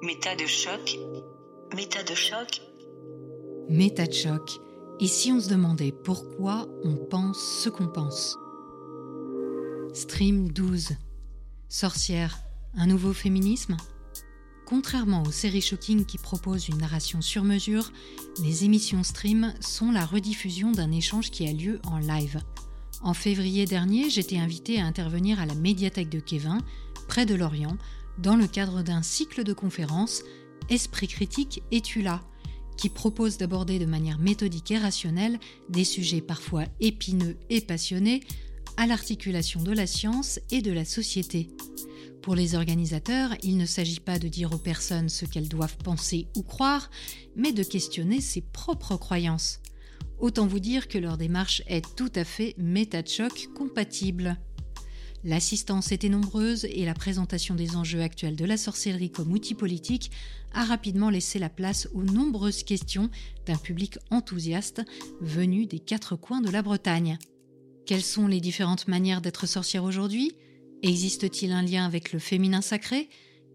Méta de choc. Méta de choc. Méta de choc. Et si on se demandait pourquoi on pense ce qu'on pense Stream 12. Sorcière, un nouveau féminisme? Contrairement aux séries shocking qui proposent une narration sur mesure, les émissions stream sont la rediffusion d'un échange qui a lieu en live. En février dernier, j'étais invitée à intervenir à la médiathèque de Kevin, près de Lorient, dans le cadre d'un cycle de conférences Esprit critique et tu là qui propose d'aborder de manière méthodique et rationnelle des sujets parfois épineux et passionnés à l'articulation de la science et de la société. Pour les organisateurs, il ne s'agit pas de dire aux personnes ce qu'elles doivent penser ou croire, mais de questionner ses propres croyances. Autant vous dire que leur démarche est tout à fait méta-choc compatible. L'assistance était nombreuse et la présentation des enjeux actuels de la sorcellerie comme outil politique a rapidement laissé la place aux nombreuses questions d'un public enthousiaste venu des quatre coins de la Bretagne. Quelles sont les différentes manières d'être sorcière aujourd'hui? Existe-t-il un lien avec le féminin sacré?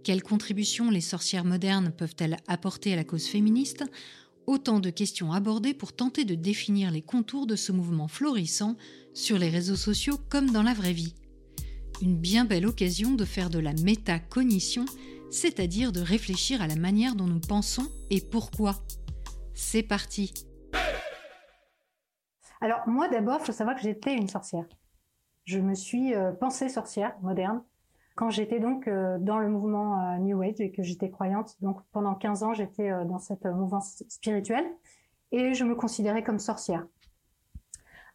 Quelles contributions les sorcières modernes peuvent-elles apporter à la cause féministe? Autant de questions abordées pour tenter de définir les contours de ce mouvement florissant sur les réseaux sociaux comme dans la vraie vie une bien belle occasion de faire de la métacognition, c'est-à-dire de réfléchir à la manière dont nous pensons et pourquoi. C'est parti Alors moi d'abord, il faut savoir que j'étais une sorcière. Je me suis euh, pensée sorcière moderne quand j'étais donc euh, dans le mouvement euh, New Age et que j'étais croyante. Donc pendant 15 ans, j'étais dans cette mouvance spirituelle et je me considérais comme sorcière.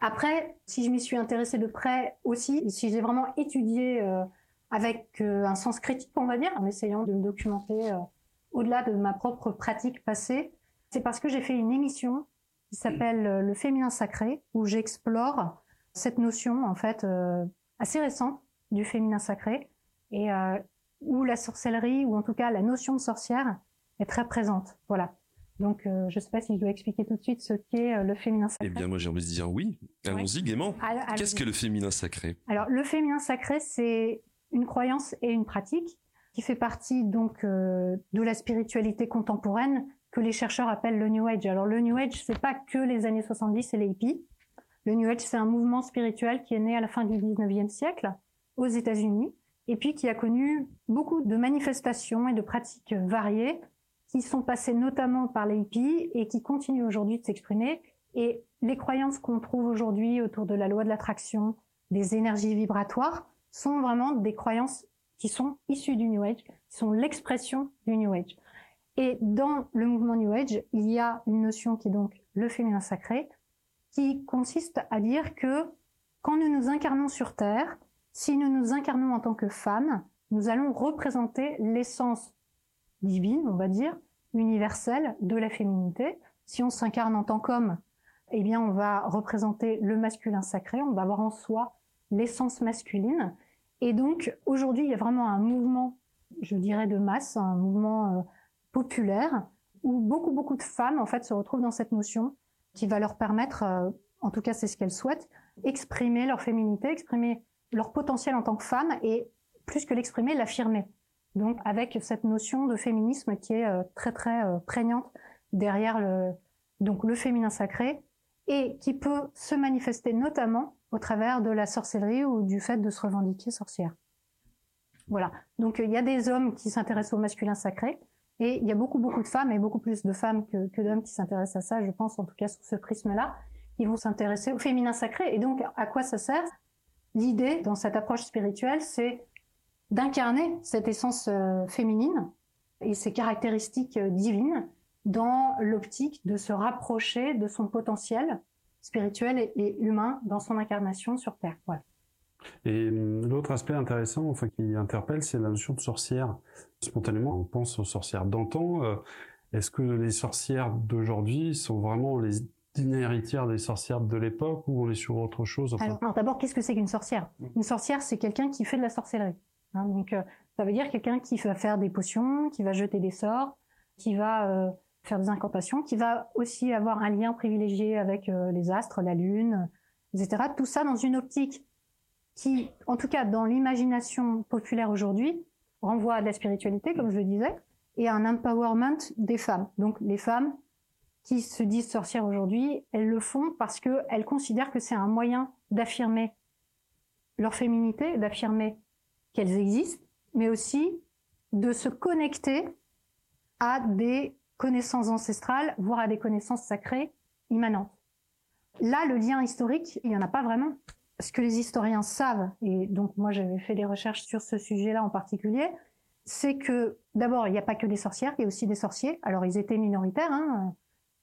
Après, si je m'y suis intéressée de près aussi, si j'ai vraiment étudié euh, avec euh, un sens critique, on va dire, en essayant de me documenter euh, au-delà de ma propre pratique passée, c'est parce que j'ai fait une émission qui s'appelle Le féminin sacré, où j'explore cette notion en fait assez récente du féminin sacré et où la sorcellerie ou en tout cas la notion de sorcière est très présente. Voilà. Donc, euh, je ne sais pas si je dois expliquer tout de suite ce qu'est euh, le féminin sacré. Eh bien, moi, j'ai envie de dire oui. Allons-y gaiement. Qu'est-ce que le féminin sacré? Alors, le féminin sacré, c'est une croyance et une pratique qui fait partie donc euh, de la spiritualité contemporaine que les chercheurs appellent le New Age. Alors, le New Age, c'est pas que les années 70 et les hippies. Le New Age, c'est un mouvement spirituel qui est né à la fin du 19e siècle aux États-Unis et puis qui a connu beaucoup de manifestations et de pratiques variées qui sont passés notamment par les hippies et qui continuent aujourd'hui de s'exprimer. Et les croyances qu'on trouve aujourd'hui autour de la loi de l'attraction, des énergies vibratoires, sont vraiment des croyances qui sont issues du New Age, qui sont l'expression du New Age. Et dans le mouvement New Age, il y a une notion qui est donc le féminin sacré, qui consiste à dire que quand nous nous incarnons sur Terre, si nous nous incarnons en tant que femmes, nous allons représenter l'essence divine, on va dire, universelle de la féminité. Si on s'incarne en tant qu'homme, eh bien, on va représenter le masculin sacré, on va avoir en soi l'essence masculine. Et donc, aujourd'hui, il y a vraiment un mouvement, je dirais, de masse, un mouvement euh, populaire, où beaucoup, beaucoup de femmes, en fait, se retrouvent dans cette notion qui va leur permettre, euh, en tout cas, c'est ce qu'elles souhaitent, exprimer leur féminité, exprimer leur potentiel en tant que femme et, plus que l'exprimer, l'affirmer. Donc avec cette notion de féminisme qui est euh, très très euh, prégnante derrière le donc le féminin sacré et qui peut se manifester notamment au travers de la sorcellerie ou du fait de se revendiquer sorcière. Voilà. Donc il y a des hommes qui s'intéressent au masculin sacré et il y a beaucoup beaucoup de femmes et beaucoup plus de femmes que, que d'hommes qui s'intéressent à ça, je pense en tout cas sous ce prisme-là, qui vont s'intéresser au féminin sacré. Et donc à quoi ça sert? L'idée dans cette approche spirituelle, c'est d'incarner cette essence euh, féminine et ses caractéristiques euh, divines dans l'optique de se rapprocher de son potentiel spirituel et, humain dans son incarnation sur Terre. Et hum, l'autre aspect intéressant, enfin qui interpelle, c'est la notion de sorcière. Spontanément, on pense aux sorcières d'antan. Euh, est-ce que les sorcières d'aujourd'hui sont vraiment les héritières des sorcières de l'époque ou on est sur autre chose? Alors, alors d'abord, qu'est-ce que c'est qu'une sorcière? Une sorcière, c'est quelqu'un qui fait de la sorcellerie. Hein, donc, euh, ça veut dire quelqu'un qui va faire des potions, qui va jeter des sorts, qui va euh, faire des incantations, qui va aussi avoir un lien privilégié avec euh, les astres, la lune, etc. Tout ça dans une optique qui, en tout cas dans l'imagination populaire aujourd'hui, renvoie à de la spiritualité, comme je le disais, et un empowerment des femmes. Donc les femmes qui se disent sorcières aujourd'hui, elles le font parce qu'elles considèrent que c'est un moyen d'affirmer leur féminité, d'affirmer qu'elles existent, mais aussi de se connecter à des connaissances ancestrales, voire à des connaissances sacrées immanentes. Là, le lien historique, il n'y en a pas vraiment. Ce que les historiens savent, et donc moi j'avais fait des recherches sur ce sujet-là en particulier, c'est que d'abord, il n'y a pas que des sorcières, il y a aussi des sorciers. Alors ils étaient minoritaires, hein.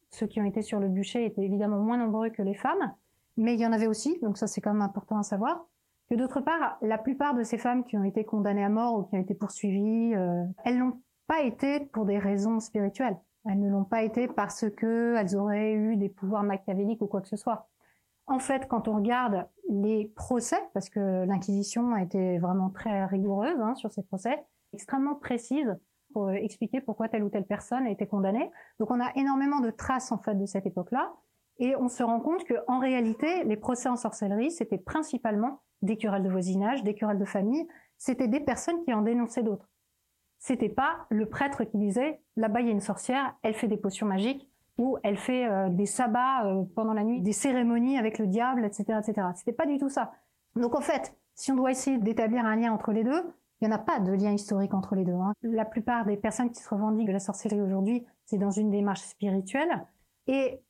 ceux qui ont été sur le bûcher étaient évidemment moins nombreux que les femmes, mais il y en avait aussi, donc ça c'est quand même important à savoir. Que d'autre part, la plupart de ces femmes qui ont été condamnées à mort ou qui ont été poursuivies, euh, elles n'ont pas été pour des raisons spirituelles. Elles ne l'ont pas été parce que elles auraient eu des pouvoirs machiavéliques ou quoi que ce soit. En fait, quand on regarde les procès, parce que l'Inquisition a été vraiment très rigoureuse hein, sur ces procès, extrêmement précise pour expliquer pourquoi telle ou telle personne a été condamnée. Donc on a énormément de traces en fait de cette époque-là, et on se rend compte que en réalité, les procès en sorcellerie, c'était principalement des querelles de voisinage, des querelles de famille. C'était des personnes qui en dénonçaient d'autres c'était pas le prêtre qui disait là-bas il y a une sorcière, elle fait des potions magiques ou elle fait euh, des sabbats euh, pendant la nuit, des cérémonies avec le diable, etc., etc. C'était pas du tout ça. Donc en fait, si on doit essayer d'établir un lien entre les deux, il n'y en a pas de lien historique entre les deux. Hein. La plupart des personnes qui se revendiquent de la sorcellerie aujourd'hui, c'est dans une démarche spirituelle. Et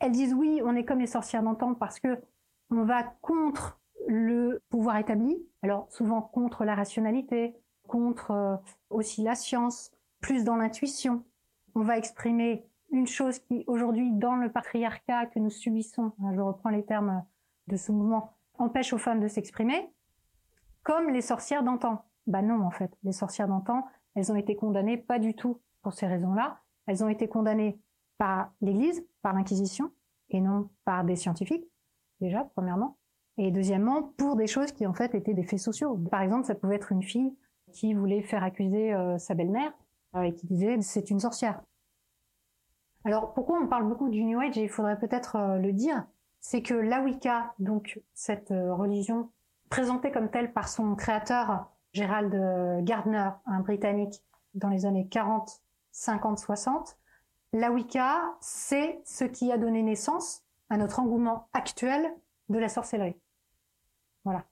elles disent oui, on est comme les sorcières d'antan parce que on va contre le pouvoir établi, alors souvent contre la rationalité, contre euh, aussi la science, plus dans l'intuition. On va exprimer une chose qui aujourd'hui dans le patriarcat que nous subissons, hein, je reprends les termes de ce mouvement, empêche aux femmes de s'exprimer, comme les sorcières d'antan. Bah non en fait, les sorcières d'antan, elles ont été condamnées pas du tout pour ces raisons-là. Elles ont été condamnées par l'Église, par l'Inquisition, et non par des scientifiques, déjà, premièrement. Et deuxièmement, pour des choses qui en fait étaient des faits sociaux. Par exemple, ça pouvait être une fille qui voulait faire accuser euh, sa belle-mère euh, et qui disait c'est une sorcière. Alors pourquoi on parle beaucoup du New Age et il faudrait peut-être euh, le dire, c'est que la Wicca, donc cette religion présentée comme telle par son créateur Gerald Gardner, un Britannique, dans les années 40, 50, 60, la Wicca, c'est ce qui a donné naissance à notre engouement actuel de la sorcellerie. Voilà.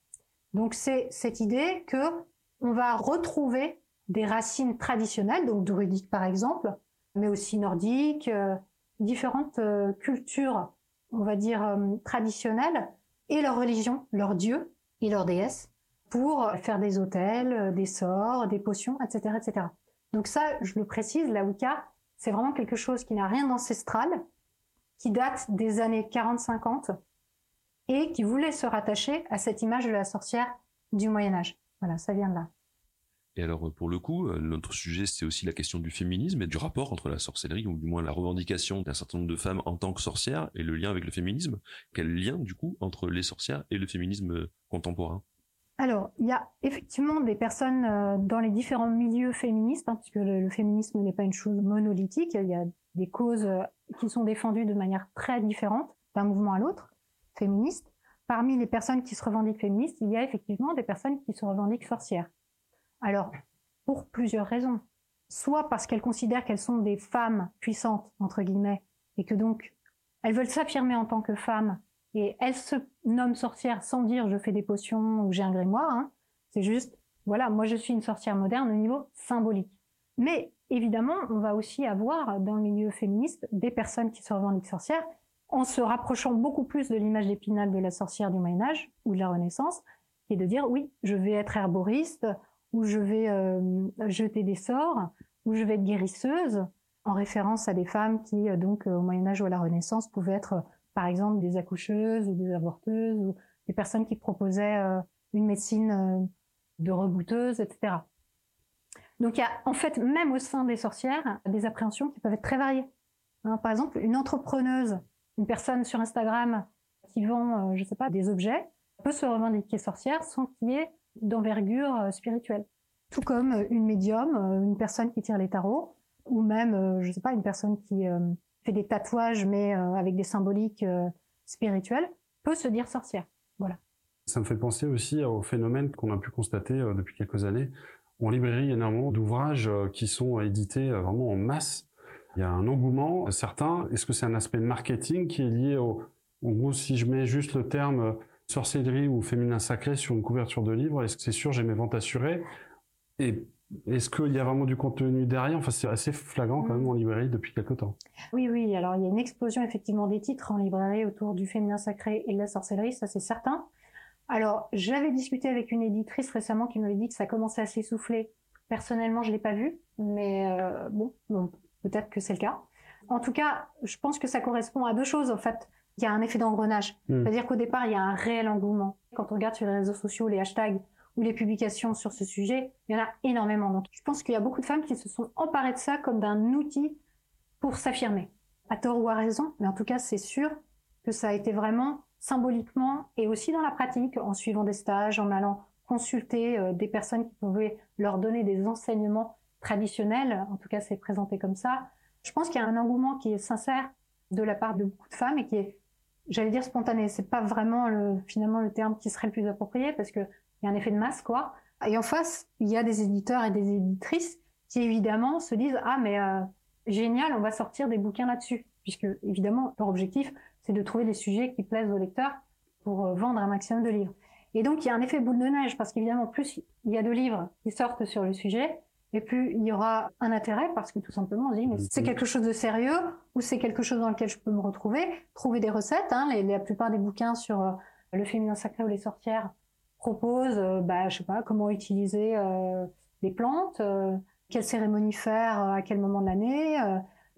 Donc c'est cette idée que on va retrouver des racines traditionnelles, donc druidiques par exemple, mais aussi nordiques, euh, différentes euh, cultures, on va dire, euh, traditionnelles, et leur religion, leur dieu et leur déesse, pour faire des hôtels, des sorts, des potions, etc., etc. Donc ça, je le précise, la Wicca, c'est vraiment quelque chose qui n'a rien d'ancestral, qui date des années 40-50, et qui voulait se rattacher à cette image de la sorcière du Moyen Âge. Voilà, ça vient de là. Et alors, pour le coup, euh, notre sujet, c'est aussi la question du féminisme et du rapport entre la sorcellerie, ou du moins la revendication d'un certain nombre de femmes en tant que sorcières, et le lien avec le féminisme. Quel lien, du coup, entre les sorcières et le féminisme euh, contemporain? Alors, il y a effectivement des personnes euh, dans les différents milieux féministes, hein, puisque le, féminisme n'est pas une chose monolithique, il y a des causes qui sont défendues de manière très différente d'un mouvement à l'autre, féministe. Parmi les personnes qui se revendiquent féministes, il y a effectivement des personnes qui se revendiquent sorcières. Alors, pour plusieurs raisons. Soit parce qu'elles considèrent qu'elles sont des femmes puissantes, entre guillemets, et que donc elles veulent s'affirmer en tant que femmes, et elles se nomment sorcières sans dire je fais des potions ou j'ai un grimoire. Hein. C'est juste, voilà, moi je suis une sorcière moderne au niveau symbolique. Mais évidemment, on va aussi avoir dans le milieu féministe des personnes qui se revendiquent sorcières en se rapprochant beaucoup plus de l'image d'épinal de la sorcière du Moyen Âge ou de la Renaissance, et de dire oui, je vais être herboriste, où je vais euh, jeter des sorts, où je vais être guérisseuse, en référence à des femmes qui, euh, donc, euh, au Moyen Âge ou à la Renaissance, pouvaient être, par exemple, des accoucheuses ou des avorteuses, ou des personnes qui proposaient une médecine de rebouteuse, etc. Donc il y a en fait même au sein des sorcières des appréhensions qui peuvent être très variées. Hein, par exemple, une entrepreneuse, une personne sur Instagram qui vend, je sais pas, des objets, peut se revendiquer sorcière sans qu'il y ait d'envergure euh, spirituelle. Tout comme euh, une médium, euh, une personne qui tire les tarots, ou même, je sais pas, une personne qui fait des tatouages mais avec des symboliques spirituelles, peut se dire sorcière. Voilà. Ça me fait penser aussi au phénomène qu'on a pu constater depuis quelques années en librairie énormément d'ouvrages qui sont édités vraiment en masse. Il y a un engouement certain. Est-ce que c'est un aspect marketing qui est lié au, en gros, si je mets juste le terme sorcellerie ou féminin sacré sur une couverture de livre, est-ce que c'est sûr? J'ai mes ventes assurées Et est-ce qu'il y a vraiment du contenu derrière? Enfin, c'est assez flagrant quand même en librairie depuis quelque temps. Oui, oui. Alors, il y a une explosion effectivement des titres en librairie autour du féminin sacré et de la sorcellerie, ça c'est certain. Alors, j'avais discuté avec une éditrice récemment qui m'avait dit que ça commençait à s'essouffler. Personnellement, je l'ai pas vu, mais euh, bon, peut-être que c'est le cas. En tout cas, je pense que ça correspond à deux choses en fait il y a un effet d'engrenage. Hmm. C'est-à-dire qu'au départ, il y a un réel engouement. Quand on regarde sur les réseaux sociaux les hashtags ou les publications sur ce sujet, il y en a énormément. Donc, je pense qu'il y a beaucoup de femmes qui se sont emparées de ça comme d'un outil pour s'affirmer. À tort ou à raison, mais en tout cas, c'est sûr que ça a été vraiment symboliquement et aussi dans la pratique, en suivant des stages, en allant consulter euh, des personnes qui pouvaient leur donner des enseignements traditionnels. En tout cas, c'est présenté comme ça. Je pense qu'il y a un engouement qui est sincère de la part de beaucoup de femmes et qui est j'allais dire spontané, c'est pas vraiment le, finalement le terme qui serait le plus approprié parce que un effet de masse quoi. Et en face, il y a des éditeurs et des éditrices qui évidemment se disent ah mais euh, génial, on va sortir des bouquins là-dessus puisque évidemment leur objectif c'est de trouver des sujets qui plaisent aux lecteurs pour euh, vendre un maximum de livres. Et donc il y a un effet boule de neige parce qu'évidemment plus il y a de livres qui sortent sur le sujet, et plus il y aura un intérêt parce que tout simplement on se dit mais c'est quelque chose de sérieux ou c'est quelque chose dans lequel je peux me retrouver, trouver des recettes. Hein, la plupart des bouquins sur euh, le féminin sacré ou les sorcières proposent, euh, bah je sais pas comment utiliser euh, les plantes, euh, quelle cérémonie faire à quel moment de l'année,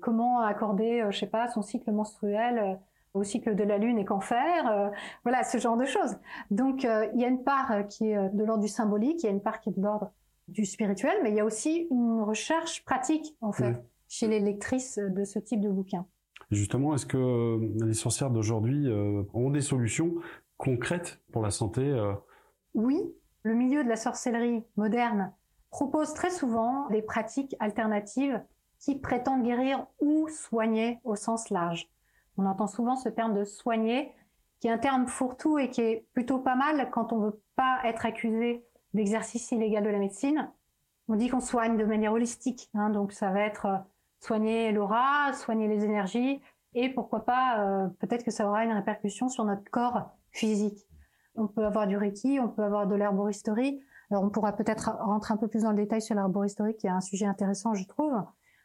comment accorder je sais pas son cycle menstruel au cycle de la lune et qu'en faire, voilà ce genre de choses. Donc il y a une part qui est de l'ordre du symbolique, il y a une part qui est de l'ordre du spirituel, mais il y a aussi une recherche pratique, en fait, chez les lectrices de ce type de bouquins. Justement, est-ce que les sorcières d'aujourd'hui euh, ont des solutions concrètes pour la santé Oui, le milieu de la sorcellerie moderne propose très souvent des pratiques alternatives qui prétendent guérir ou soigner au sens large. On entend souvent ce terme de soigner, qui est un terme fourre-tout et qui est plutôt pas mal quand on veut pas être accusé d'exercice illégal de la médecine. On dit qu'on soigne de manière holistique, hein, donc ça va être euh, soigner l'aura, soigner les énergies, et pourquoi pas, euh, peut-être que ça aura une répercussion sur notre corps physique. On peut avoir du reiki, on peut avoir de l'herboristerie. Alors on pourra peut-être rentrer un peu plus dans le détail sur l'herboristerie, qui est un sujet intéressant, je trouve.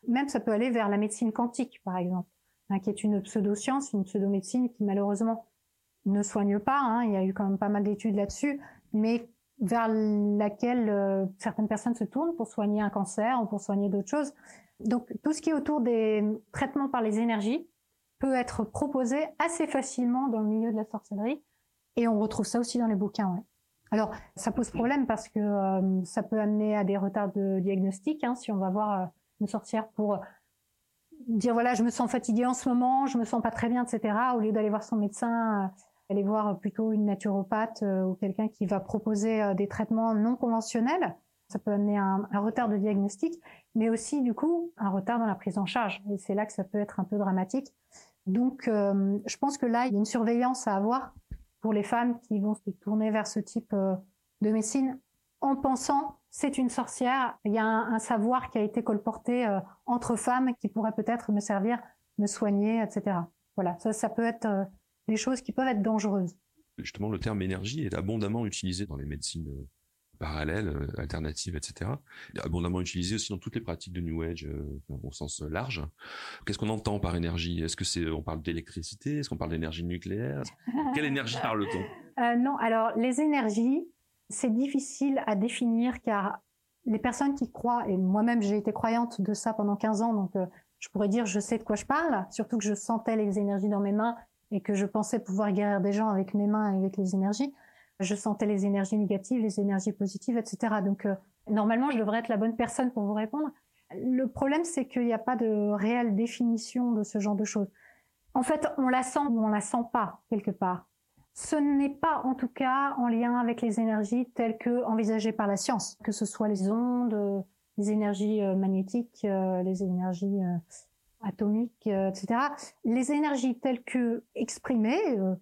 Même ça peut aller vers la médecine quantique, par exemple, hein, qui est une pseudo-science, une pseudo-médecine qui malheureusement ne soigne pas. Hein. Il y a eu quand même pas mal d'études là-dessus, mais vers laquelle euh, certaines personnes se tournent pour soigner un cancer ou pour soigner d'autres choses. Donc tout ce qui est autour des traitements par les énergies peut être proposé assez facilement dans le milieu de la sorcellerie et on retrouve ça aussi dans les bouquins. Ouais. Alors ça pose problème parce que euh, ça peut amener à des retards de diagnostic hein, si on va voir euh, une sorcière pour dire voilà je me sens fatiguée en ce moment, je me sens pas très bien, etc. Au lieu d'aller voir son médecin aller voir plutôt une naturopathe euh, ou quelqu'un qui va proposer euh, des traitements non conventionnels. Ça peut amener un, retard de diagnostic, mais aussi du coup un retard dans la prise en charge. Et c'est là que ça peut être un peu dramatique. Donc, euh, je pense que là, il y a une surveillance à avoir pour les femmes qui vont se tourner vers ce type de médecine en pensant c'est une sorcière. Il y a un, savoir qui a été colporté entre femmes qui pourrait peut-être me servir, me soigner, etc. Voilà, ça, peut être des choses qui peuvent être dangereuses. Justement, le terme énergie est abondamment utilisé dans les médecines euh, parallèles, euh, alternatives, etc. Abondamment utilisé aussi dans toutes les pratiques de New Age euh, au sens large. Qu'est-ce qu'on entend par énergie? Est-ce que c'est on parle d'électricité? Est-ce qu'on parle d'énergie nucléaire? Quelle énergie parle-t-on? Non, alors les énergies, c'est difficile à définir car les personnes qui croient, et moi-même j'ai été croyante de ça pendant 15 ans, donc je pourrais dire je sais de quoi je parle, surtout que je sentais les énergies dans mes mains et que je pensais pouvoir guérir des gens avec mes mains et avec les énergies, je sentais les énergies négatives, les énergies positives, etc. Donc euh, normalement, je devrais être la bonne personne pour vous répondre. Le problème, c'est qu'il n'y a pas de réelle définition de ce genre de choses. En fait, on la sent ou on la sent pas quelque part. Ce n'est pas en tout cas en lien avec les énergies telles que envisagées par la science, que ce soit les ondes, les énergies euh, magnétiques, euh, les énergies atomiques, euh, etc. Les énergies telles que exprimées euh,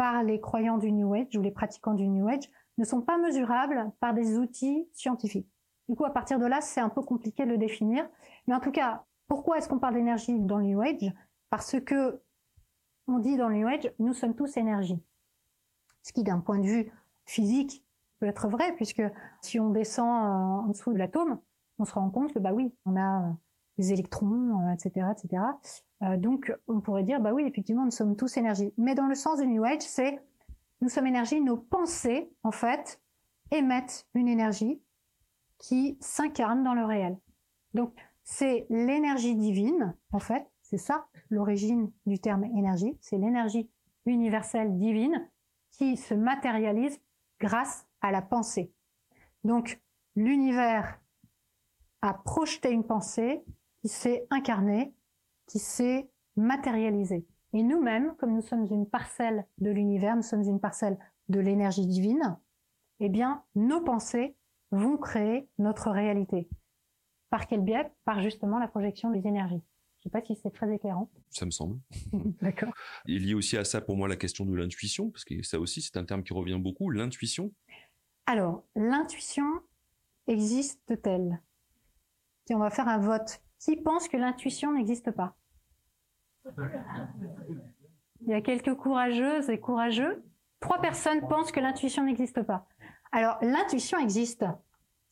par les croyants du New Age ou les pratiquants du New Age ne sont pas mesurables par des outils scientifiques. Du coup, à partir de là, c'est un peu compliqué de le définir. Mais en tout cas, pourquoi est-ce qu'on parle d'énergie dans le New Age? Parce que on dit dans le New Age, nous sommes tous énergie. Ce qui, d'un point de vue physique, peut être vrai, puisque si on descend euh, en dessous de l'atome, on se rend compte que bah oui, on a euh, des électrons, etc., euh, etc. donc, on pourrait dire bah oui, effectivement, nous sommes tous énergie. Mais dans le sens du New Age, c'est nous sommes énergie. Nos pensées, en fait, émettent une énergie qui s'incarne dans le réel. Donc, c'est l'énergie divine, en fait. C'est ça l'origine du terme énergie. C'est l'énergie universelle divine qui se matérialise grâce à la pensée. Donc, l'univers a projeté une pensée qui s'est incarnée, qui s'est matérialisée. Et nous-mêmes, comme nous sommes une parcelle de l'univers, nous sommes une parcelle de l'énergie divine, eh bien, nos pensées vont créer notre réalité. Par quel biais? Par justement la projection des énergies. Je ne sais pas si c'est très éclairant. Ça me semble. D'accord. Il y a aussi à ça pour moi la question de l'intuition, parce que ça aussi c'est un terme qui revient beaucoup, l'intuition. Alors, l'intuition existe-t-elle? Si on va faire un vote, qui pense que l'intuition n'existe pas Il y a quelques courageuses et courageux. Trois personnes pensent que l'intuition n'existe pas. Alors, l'intuition existe.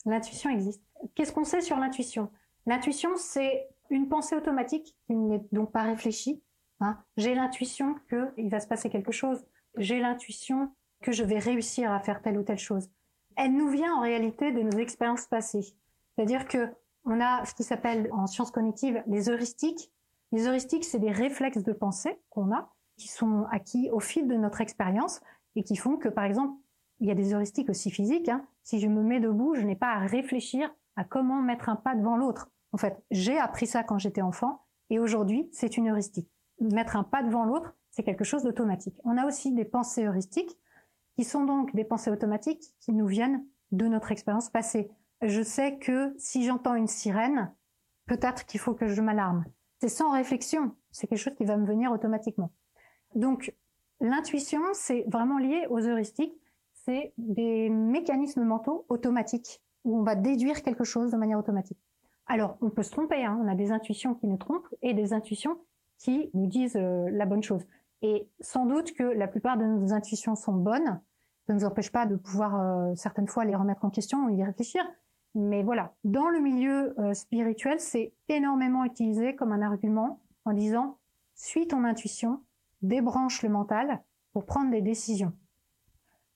L'intuition existe. Qu'est-ce qu'on sait sur l'intuition? L'intuition, c'est une pensée automatique qui n'est donc pas réfléchie. Hein. J'ai l'intuition qu'il va se passer quelque chose. J'ai l'intuition que je vais réussir à faire telle ou telle chose. Elle nous vient en réalité de nos expériences passées. C'est-à-dire que on a ce qui s'appelle en sciences cognitives les heuristiques. Les heuristiques, c'est des réflexes de pensée qu'on a, qui sont acquis au fil de notre expérience et qui font que, par exemple, il y a des heuristiques aussi physiques. Hein. Si je me mets debout, je n'ai pas à réfléchir à comment mettre un pas devant l'autre. En fait, j'ai appris ça quand j'étais enfant et aujourd'hui, c'est une heuristique. Mettre un pas devant l'autre, c'est quelque chose d'automatique. On a aussi des pensées heuristiques qui sont donc des pensées automatiques qui nous viennent de notre expérience passée. Je sais que si j'entends une sirène, peut-être qu'il faut que je m'alarme. C'est sans réflexion, c'est quelque chose qui va me venir automatiquement. Donc, l'intuition, c'est vraiment lié aux heuristiques, c'est des mécanismes mentaux automatiques où on va déduire quelque chose de manière automatique. Alors, on peut se tromper, hein. on a des intuitions qui nous trompent et des intuitions qui nous disent euh, la bonne chose. Et sans doute que la plupart de nos intuitions sont bonnes, ça ne nous empêche pas de pouvoir euh, certaines fois les remettre en question ou y réfléchir. Mais voilà, dans le milieu euh, spirituel, c'est énormément utilisé comme un argument en disant suis ton intuition, débranche le mental pour prendre des décisions.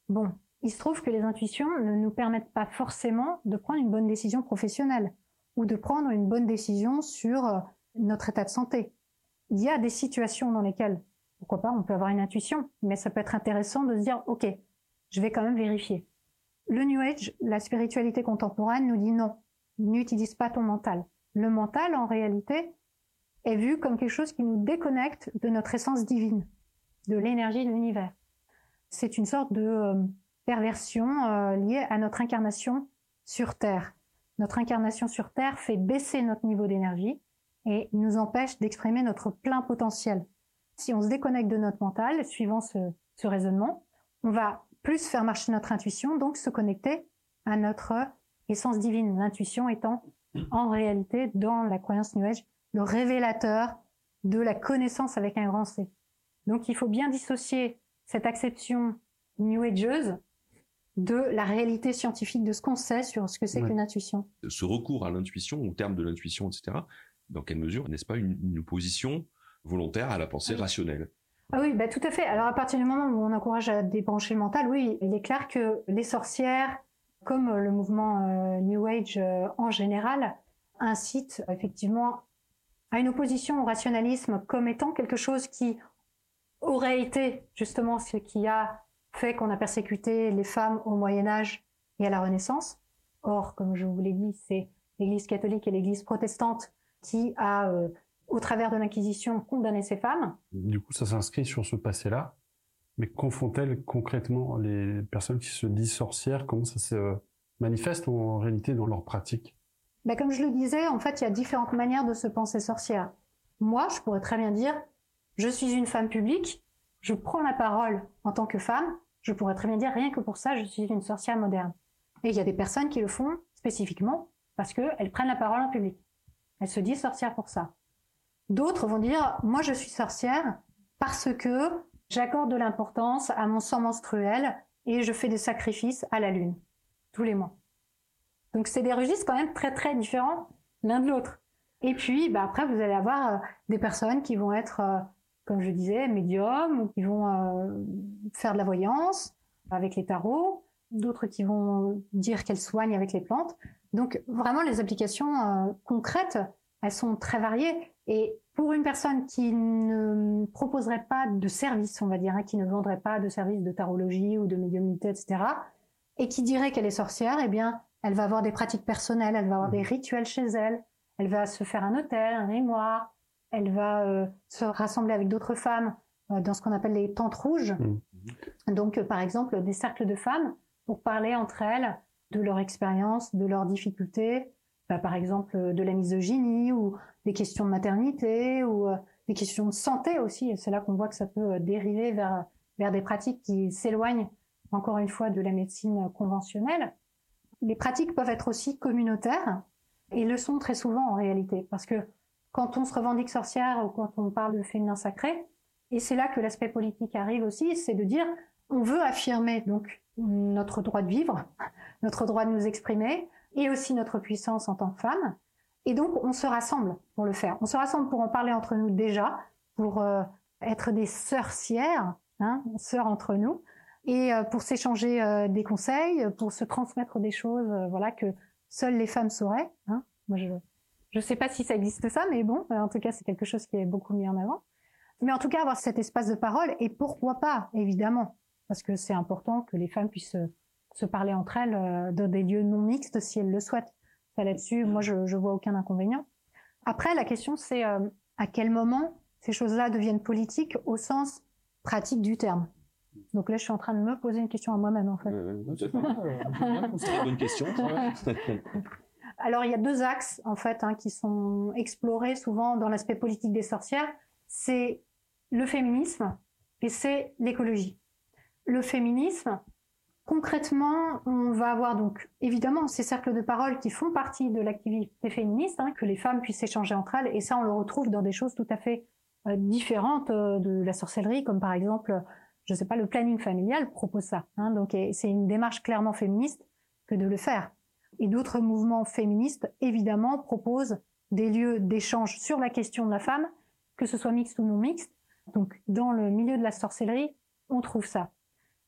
Bon, il se trouve que les intuitions ne nous permettent pas forcément de prendre une bonne décision professionnelle ou de prendre une bonne décision sur euh, notre état de santé. Il y a des situations dans lesquelles, pourquoi pas, on peut avoir une intuition, mais ça peut être intéressant de se dire, OK, je vais quand même vérifier. Le New Age, la spiritualité contemporaine nous dit non, n'utilise pas ton mental. Le mental, en réalité, est vu comme quelque chose qui nous déconnecte de notre essence divine, de l'énergie de l'univers. C'est une sorte de euh, perversion euh, liée à notre incarnation sur Terre. Notre incarnation sur Terre fait baisser notre niveau d'énergie et nous empêche d'exprimer notre plein potentiel. Si on se déconnecte de notre mental, suivant ce, ce raisonnement, on va plus faire marcher notre intuition, donc se connecter à notre essence divine. L'intuition étant en réalité, dans la croyance New Age, le révélateur de la connaissance avec un grand C. Donc il faut bien dissocier cette acception New Ageuse de la réalité scientifique de ce qu'on sait sur ce que c'est qu'une intuition. Ce recours à l'intuition, au terme de l'intuition, etc., dans quelle mesure n'est-ce pas une, opposition volontaire à la pensée rationnelle? Ah oui, bah tout à fait. Alors à partir du moment où on encourage à débrancher le mental, oui, il est clair que les sorcières, comme le mouvement euh, New Age euh, en général, incitent effectivement à une opposition au rationalisme comme étant quelque chose qui aurait été justement ce qui a fait qu'on a persécuté les femmes au Moyen Âge et à la Renaissance. Or, comme je vous l'ai dit, c'est l'Église catholique et l'Église protestante qui a, euh, au travers de l'Inquisition, condamné ces femmes. Du coup, ça s'inscrit sur ce passé-là. Mais qu'en font-elles concrètement les personnes qui se disent sorcières? Comment ça se manifeste en réalité dans leur pratique? Ben, Comme je le disais, en fait, il y a différentes manières de se penser sorcière. Moi, je pourrais très bien dire, je suis une femme publique, je prends la parole en tant que femme, je pourrais très bien dire rien que pour ça, je suis une sorcière moderne. Et il y a des personnes qui le font spécifiquement parce qu'elles prennent la parole en public. Elles se disent sorcières pour ça. D'autres vont dire, moi je suis sorcière parce que j'accorde de l'importance à mon sang menstruel et je fais des sacrifices à la lune tous les mois. Donc c'est des registres quand même très très différents l'un de l'autre. Et puis bah, après vous allez avoir euh, des personnes qui vont être, euh, comme je disais, médiums, qui vont euh, faire de la voyance avec les tarots, d'autres qui vont dire qu'elles soignent avec les plantes. Donc vraiment les applications concrètes, elles sont très variées. Et pour une personne qui ne proposerait pas de service, on va dire, hein, qui ne vendrait pas de service de tarologie ou de médiumnité, etc., et qui dirait qu'elle est sorcière, eh bien, elle va avoir des pratiques personnelles, elle va avoir des rituels chez elle, elle va se faire un hôtel, un mémoire, elle va euh, se rassembler avec d'autres femmes euh, dans ce qu'on appelle les tentes rouges. Mmh. Donc, euh, par exemple, des cercles de femmes pour parler entre elles de leur expérience, de leurs difficultés, bah, par exemple de la misogynie ou des questions de maternité ou des questions de santé aussi. C'est là qu'on voit que ça peut dériver vers, vers des pratiques qui s'éloignent encore une fois de la médecine conventionnelle. Les pratiques peuvent être aussi communautaires et le sont très souvent en réalité parce que quand on se revendique sorcière ou quand on parle de féminin sacré, et c'est là que l'aspect politique arrive aussi, c'est de dire on veut affirmer donc notre droit de vivre, notre droit de nous exprimer et aussi notre puissance en tant que femme. Et donc on se rassemble pour le faire. On se rassemble pour en parler entre nous déjà, pour euh, être des sorcières, hein, sœurs entre nous, et euh, pour s'échanger euh, des conseils, pour se transmettre des choses, euh, voilà que seules les femmes sauraient. Hein. Moi, je je sais pas si ça existe ça, mais bon, en tout cas, c'est quelque chose qui est beaucoup mis en avant. Mais en tout cas, avoir cet espace de parole et pourquoi pas, évidemment, parce que c'est important que les femmes puissent se parler entre elles dans des lieux non mixtes si elles le souhaitent. Ça là-dessus, moi, je, je vois aucun inconvénient. Après, la question, c'est à quel moment ces choses-là deviennent politiques au sens pratique du terme? Donc là, je suis en train de me poser une question à moi-même, en fait. Euh, c'est une bonne question. Alors, il y a deux axes, en fait, hein, qui sont explorés souvent dans l'aspect politique des sorcières. C'est le féminisme et c'est l'écologie. Le féminisme, concrètement, on va avoir donc évidemment ces cercles de parole qui font partie de l'activité féministe, hein, que les femmes puissent échanger entre elles, et ça, on le retrouve dans des choses tout à fait euh, différentes euh, de la sorcellerie, comme par exemple je sais pas, le planning familial propose ça. Hein, donc c'est une démarche clairement féministe que de le faire. Et d'autres mouvements féministes, évidemment, proposent des lieux d'échange sur la question de la femme, que ce soit mixte ou non mixte. Donc dans le milieu de la sorcellerie, on trouve ça.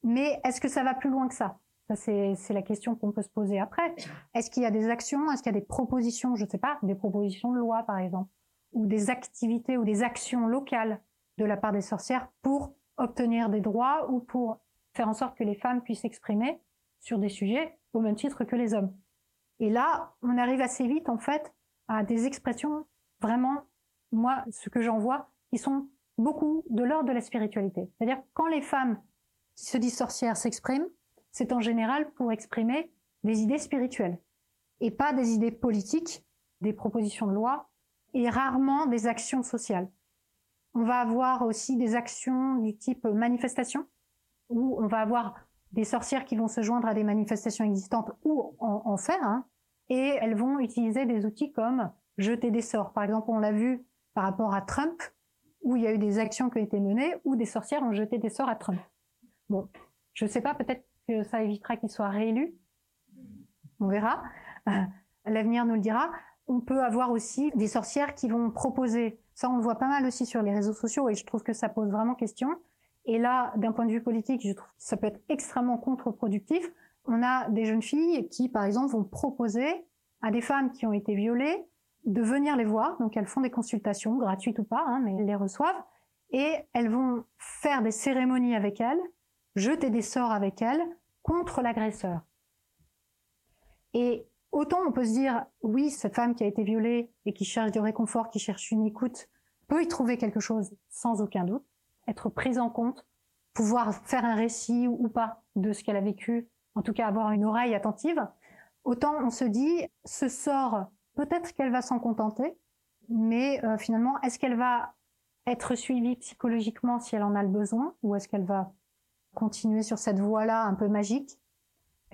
Mais est-ce que ça va plus loin que ça? Ça c'est la question qu'on peut se poser après. Est-ce qu'il y a des actions? Est-ce qu'il y a des propositions? Je ne sais pas, des propositions de loi par exemple, ou des activités ou des actions locales de la part des sorcières pour obtenir des droits ou pour faire en sorte que les femmes puissent s'exprimer sur des sujets au même titre que les hommes. Et là, on arrive assez vite, en fait, à des expressions vraiment, moi, ce que j'en vois, qui sont beaucoup de l'ordre de la spiritualité. C'est-à-dire, quand les femmes qui se disent sorcières s'expriment, c'est en général pour exprimer des idées spirituelles et pas des idées politiques, des propositions de loi et rarement des actions sociales. On va avoir aussi des actions du type manifestation, où on va avoir des sorcières qui vont se joindre à des manifestations existantes ou en, faire, hein, et elles vont utiliser des outils comme jeter des sorts. Par exemple, on l'a vu par rapport à Trump, où il y a eu des actions qui ont été menées, où des sorcières ont jeté des sorts à Trump. Bon, je ne sais pas, peut-être que ça évitera qu'il soit réélu. On verra. Euh, l'avenir nous le dira. On peut avoir aussi des sorcières qui vont proposer ça, on le voit pas mal aussi sur les réseaux sociaux et je trouve que ça pose vraiment question. Et là, d'un point de vue politique, je trouve que ça peut être extrêmement contre-productif. On a des jeunes filles qui, par exemple, vont proposer à des femmes qui ont été violées de venir les voir. Donc, elles font des consultations, gratuites ou pas, hein, mais elles les reçoivent. Et elles vont faire des cérémonies avec elles, jeter des sorts avec elles contre l'agresseur. Et Autant on peut se dire, oui, cette femme qui a été violée et qui cherche du réconfort, qui cherche une écoute, peut y trouver quelque chose sans aucun doute, être prise en compte, pouvoir faire un récit ou pas de ce qu'elle a vécu, en tout cas avoir une oreille attentive. Autant on se dit, ce sort, peut-être qu'elle va s'en contenter, mais euh, finalement, est-ce qu'elle va être suivie psychologiquement si elle en a le besoin, ou est-ce qu'elle va continuer sur cette voie-là un peu magique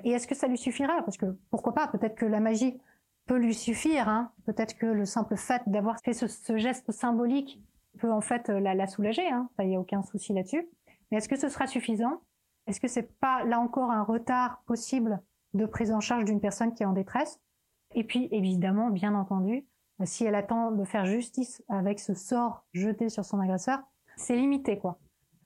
et est-ce que ça lui suffira? Parce que pourquoi pas? Peut-être que la magie peut lui suffire. Hein. Peut-être que le simple fait d'avoir fait ce, geste symbolique peut en fait la, la soulager. Hein. Il n'y a aucun souci là-dessus. Mais est-ce que ce sera suffisant? Est-ce que c'est pas là encore un retard possible de prise en charge d'une personne qui est en détresse? Et puis évidemment, bien entendu, si elle attend de faire justice avec ce sort jeté sur son agresseur, c'est limité quoi.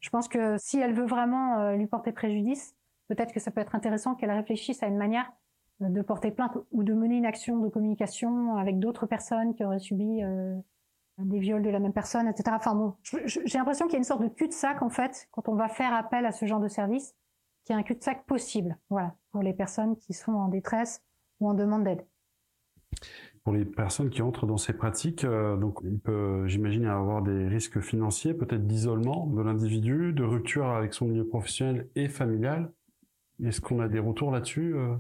Je pense que si elle veut vraiment euh, lui porter préjudice, peut-être que ça peut être intéressant qu'elle réfléchisse à une manière de porter plainte ou de mener une action de communication avec d'autres personnes qui auraient subi euh, des viols de la même personne, etc. Enfin bon, j'ai l'impression qu'il y a une sorte de cul-de-sac en fait quand on va faire appel à ce genre de service, qui est un cul-de-sac possible, voilà, pour les personnes qui sont en détresse ou en demande d'aide. Pour les personnes qui entrent dans ces pratiques, euh, donc il peut, j'imagine, avoir des risques financiers, peut-être d'isolement de l'individu, de rupture avec son milieu professionnel et familial. Est-ce qu'on a des retours là-dessus euh?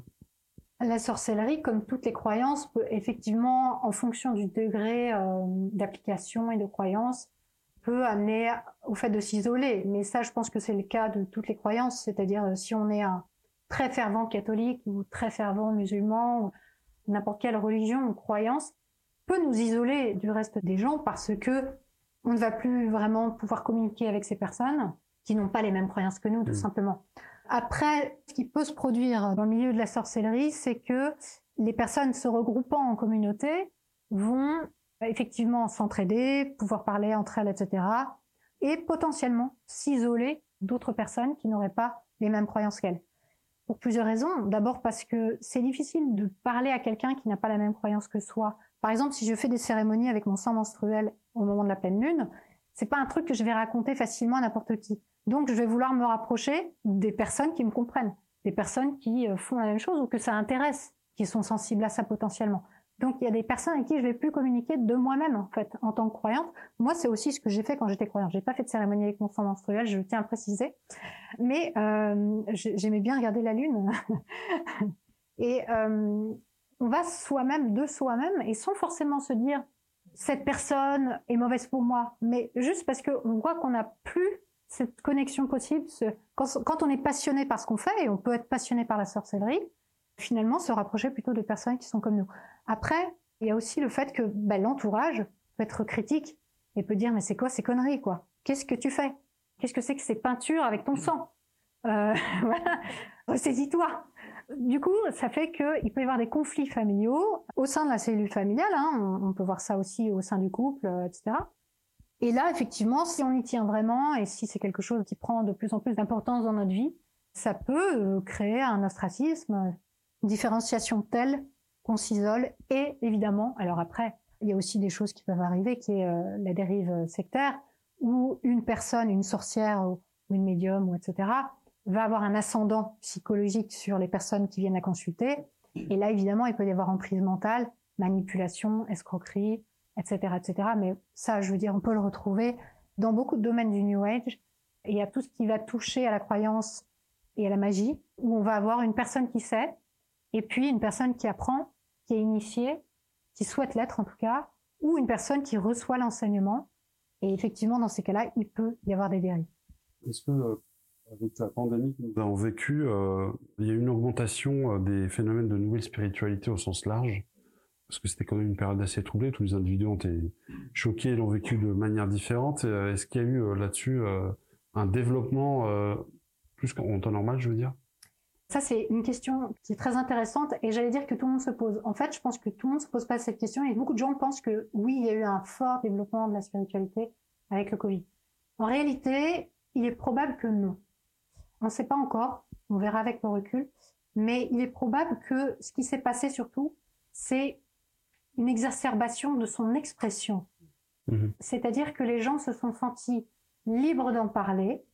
La sorcellerie, comme toutes les croyances, peut effectivement, en fonction du degré euh, d'application et de croyance, peut amener au fait de s'isoler. Mais ça, je pense que c'est le cas de toutes les croyances. C'est-à-dire, si on est un très fervent catholique ou très fervent musulman, n'importe quelle religion ou croyance, peut nous isoler du reste des gens parce que on ne va plus vraiment pouvoir communiquer avec ces personnes qui n'ont pas les mêmes croyances que nous, tout mmh. simplement. Après, ce qui peut se produire dans le milieu de la sorcellerie, c'est que les personnes se regroupant en communauté vont effectivement s'entraider, pouvoir parler entre elles, etc. Et potentiellement s'isoler d'autres personnes qui n'auraient pas les mêmes croyances qu'elles. Pour plusieurs raisons. D'abord parce que c'est difficile de parler à quelqu'un qui n'a pas la même croyance que soi. Par exemple, si je fais des cérémonies avec mon sang menstruel au moment de la pleine lune, c'est pas un truc que je vais raconter facilement à n'importe qui. Donc, je vais vouloir me rapprocher des personnes qui me comprennent, des personnes qui euh, font la même chose ou que ça intéresse, qui sont sensibles à ça potentiellement. Donc, il y a des personnes avec qui je vais plus communiquer de moi-même, en fait, en tant que croyante. Moi, c'est aussi ce que j'ai fait quand j'étais croyante. J'ai pas fait de cérémonie avec mon sang menstruel, je tiens à préciser. Mais euh, j'aimais bien regarder la lune. et euh, on va soi-même, de soi-même, et sans forcément se dire cette personne est mauvaise pour moi, mais juste parce qu'on voit qu'on n'a plus cette connexion possible, quand, on est passionné par ce qu'on fait, et on peut être passionné par la sorcellerie, finalement se rapprocher plutôt de personnes qui sont comme nous. Après, il y a aussi le fait que ben, l'entourage peut être critique et peut dire mais c'est quoi ces conneries quoi? Qu'est-ce que tu fais? Qu'est-ce que c'est que ces peintures avec ton sang? Euh, ressaisis-toi. Du coup, ça fait qu'il peut y avoir des conflits familiaux au sein de la cellule familiale. Hein, on, peut voir ça aussi au sein du couple, euh, etc. Et là, effectivement, si on y tient vraiment et si c'est quelque chose qui prend de plus en plus d'importance dans notre vie, ça peut euh, créer un ostracisme, une différenciation telle qu'on s'isole. Et évidemment, alors après, il y a aussi des choses qui peuvent arriver, qui est euh, la dérive sectaire, où une personne, une sorcière ou une médium, ou etc., va avoir un ascendant psychologique sur les personnes qui viennent la consulter. Et là, évidemment, il peut y avoir emprise mentale, manipulation, escroquerie, etc., etc. Mais ça, je veux dire, on peut le retrouver dans beaucoup de domaines du New Age. Il y a tout ce qui va toucher à la croyance et à la magie, où on va avoir une personne qui sait, et puis une personne qui apprend, qui est initiée, qui souhaite l'être en tout cas, ou une personne qui reçoit l'enseignement. Et effectivement, dans ces cas-là, il peut y avoir des dérives. Est-ce que, euh, avec la pandémie que nous avons vécue, euh, il y a eu une augmentation euh, des phénomènes de nouvelle spiritualité au sens large? Parce que c'était quand même une période assez troublée. Tous les individus ont été choqués et l'ont vécu de manière différente. Est-ce qu'il y a eu là-dessus un développement plus qu'en temps normal, je veux dire? Ça, c'est une question qui est très intéressante et j'allais dire que tout le monde se pose. En fait, je pense que tout le monde se pose pas cette question et beaucoup de gens pensent que oui, il y a eu un fort développement de la spiritualité avec le Covid. En réalité, il est probable que non. On ne sait pas encore, on verra avec le recul, mais il est probable que ce qui s'est passé surtout, c'est une exacerbation de son expression. Mhm. C'est-à-dire que les gens se sont sentis libres d'en parler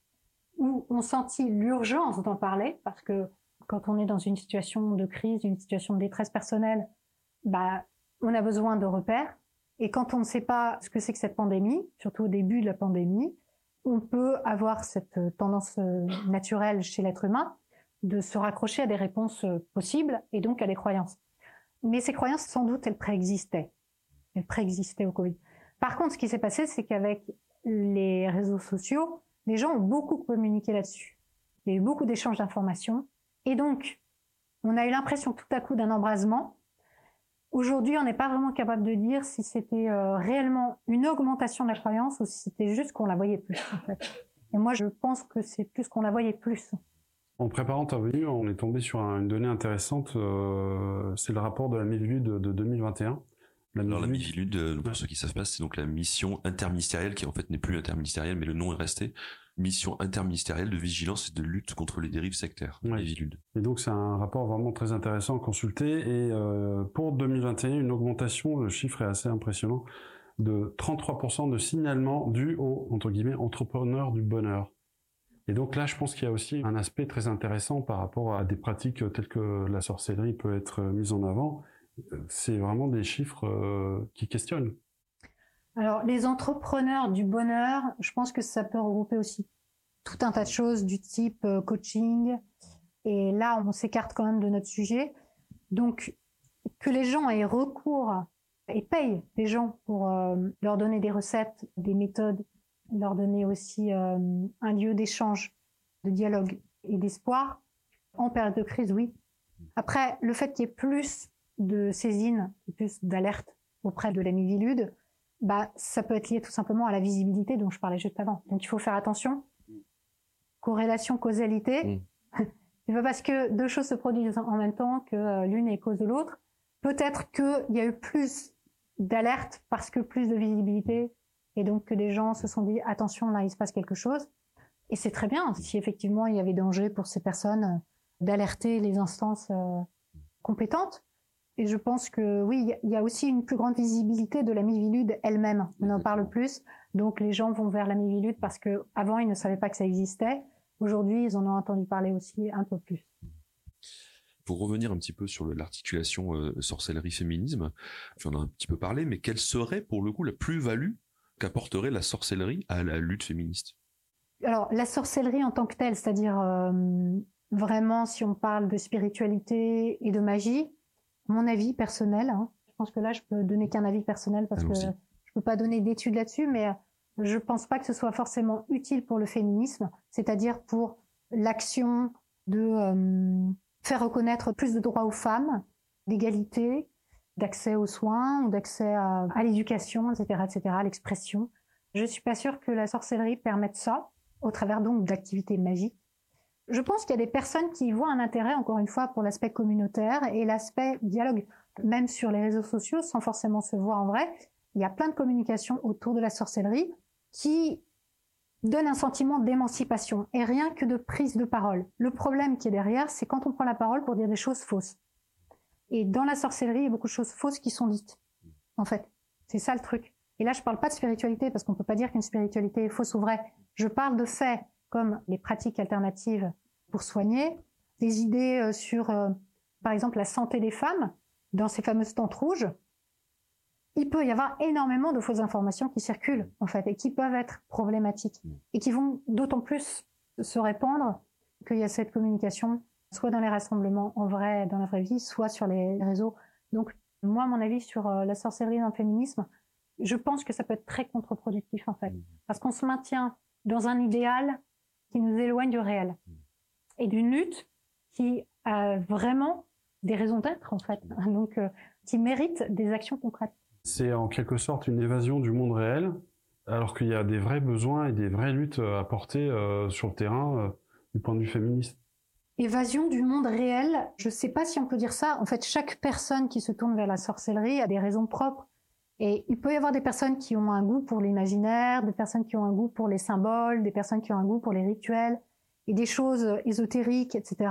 ou ont senti l'urgence d'en parler parce que quand on est dans une situation de crise, une situation de détresse personnelle, bah, on a besoin de repères. Et quand on ne sait pas ce que c'est que cette pandémie, surtout au début de la pandémie, on peut avoir cette tendance euh, naturelle chez l'être humain de se raccrocher à des réponses euh, possibles et donc à des croyances. Mais ces croyances, sans doute, elles préexistaient. Elles préexistaient au Covid. Par contre, ce qui s'est passé, c'est qu'avec les réseaux sociaux, les gens ont beaucoup communiqué là-dessus. Il y a eu beaucoup d'échanges d'informations. Et donc, on a eu l'impression tout à coup d'un embrasement. Aujourd'hui, on n'est pas vraiment capable de dire si c'était euh, réellement une augmentation de la croyance ou si c'était juste qu'on la voyait plus. En fait. Et moi, je pense que c'est plus qu'on la voyait plus. En préparant ta venue, on est tombé sur une donnée intéressante. Euh, c'est le rapport de la Mivilude de, de 2021. La Alors la Mivilude, pour ceux qui savent pas, c'est donc la mission interministérielle qui en fait n'est plus interministérielle, mais le nom est resté. Mission interministérielle de vigilance et de lutte contre les dérives sectaires. Mivilude. Et donc c'est un rapport vraiment très intéressant à consulter. Et euh, pour 2021, une augmentation, le chiffre est assez impressionnant, de 33% de signalements dus aux entre guillemets entrepreneurs du bonheur. Et donc là, je pense qu'il y a aussi un aspect très intéressant par rapport à des pratiques telles que la sorcellerie peut être mise en avant. C'est vraiment des chiffres euh, qui questionnent. Alors, les entrepreneurs du bonheur, je pense que ça peut regrouper aussi tout un tas de choses du type euh, coaching. Et là, on s'écarte quand même de notre sujet. Donc, que les gens aient recours et payent des gens pour euh, leur donner des recettes, des méthodes, leur donner aussi euh, un lieu d'échange, de dialogue et d'espoir. En période de crise, oui. Après, le fait qu'il y ait plus de saisines, plus d'alertes auprès de la Mivilude, bah, ça peut être lié tout simplement à la visibilité dont je parlais juste avant. Donc, il faut faire attention. Corrélation, causalité. Mm. C'est pas parce que deux choses se produisent en même temps que euh, l'une est cause de l'autre. Peut-être qu'il y a eu plus d'alertes parce que plus de visibilité et donc que des gens se sont dit attention là il se passe quelque chose et c'est très bien si effectivement il y avait danger pour ces personnes euh, d'alerter les instances euh, compétentes et je pense que oui il y a aussi une plus grande visibilité de la Mivilude elle-même. On en parle plus. Donc les gens vont vers la Mivilude parce que avant ils ne savaient pas que ça existait. Aujourd'hui ils en ont entendu parler aussi un peu plus. Pour revenir un petit peu sur l'articulation euh, sorcellerie-féminisme, on en a un petit peu parlé, mais quelle serait pour le coup la plus-value qu'apporterait la sorcellerie à la lutte féministe? Alors, la sorcellerie en tant que telle, c'est-à-dire euh, vraiment si on parle de spiritualité et de magie, mon avis personnel, hein, je pense que là je peux donner qu'un avis personnel parce que je peux pas donner d'études là-dessus, mais euh, je pense pas que ce soit forcément utile pour le féminisme, c'est-à-dire pour l'action de euh, faire reconnaître plus de droits aux femmes, d'égalité, d'accès aux soins ou d'accès à, l'éducation, etc., etc., à l'expression. Je suis pas sûre que la sorcellerie permette ça, au travers donc d'activités magiques. Je pense qu'il y a des personnes qui voient un intérêt, encore une fois, pour l'aspect communautaire et l'aspect dialogue, même sur les réseaux sociaux, sans forcément se voir en vrai. Il y a plein de communications autour de la sorcellerie qui donnent un sentiment d'émancipation et rien que de prise de parole. Le problème qui est derrière, c'est quand on prend la parole pour dire des choses fausses. Et dans la sorcellerie, il y a beaucoup de choses fausses qui sont dites. En fait, c'est ça le truc. Et là, je parle pas de spiritualité parce qu'on peut pas dire qu'une spiritualité est fausse ou vraie. Je parle de faits comme les pratiques alternatives pour soigner, des idées euh, sur, euh, par exemple, la santé des femmes dans ces fameuses tentes rouges. Il peut y avoir énormément de fausses informations qui circulent, en fait, et qui peuvent être problématiques et qui vont d'autant plus se répandre qu'il y a cette communication soit dans les rassemblements en vrai, dans la vraie vie, soit sur les réseaux. Donc, moi, mon avis sur euh, la sorcellerie dans le féminisme, je pense que ça peut être très contre-productif, en fait. Mmh. Parce qu'on se maintient dans un idéal qui nous éloigne du réel. Et d'une lutte qui a vraiment des raisons d'être, en fait. Donc, euh, qui mérite des actions concrètes. C'est en quelque sorte une évasion du monde réel, alors qu'il y a des vrais besoins et des vraies luttes à porter euh, sur le terrain du point de vue féministe. Évasion du monde réel, je ne sais pas si on peut dire ça. En fait, chaque personne qui se tourne vers la sorcellerie a des raisons propres. Et il peut y avoir des personnes qui ont un goût pour l'imaginaire, des personnes qui ont un goût pour les symboles, des personnes qui ont un goût pour les rituels et des choses ésotériques, etc.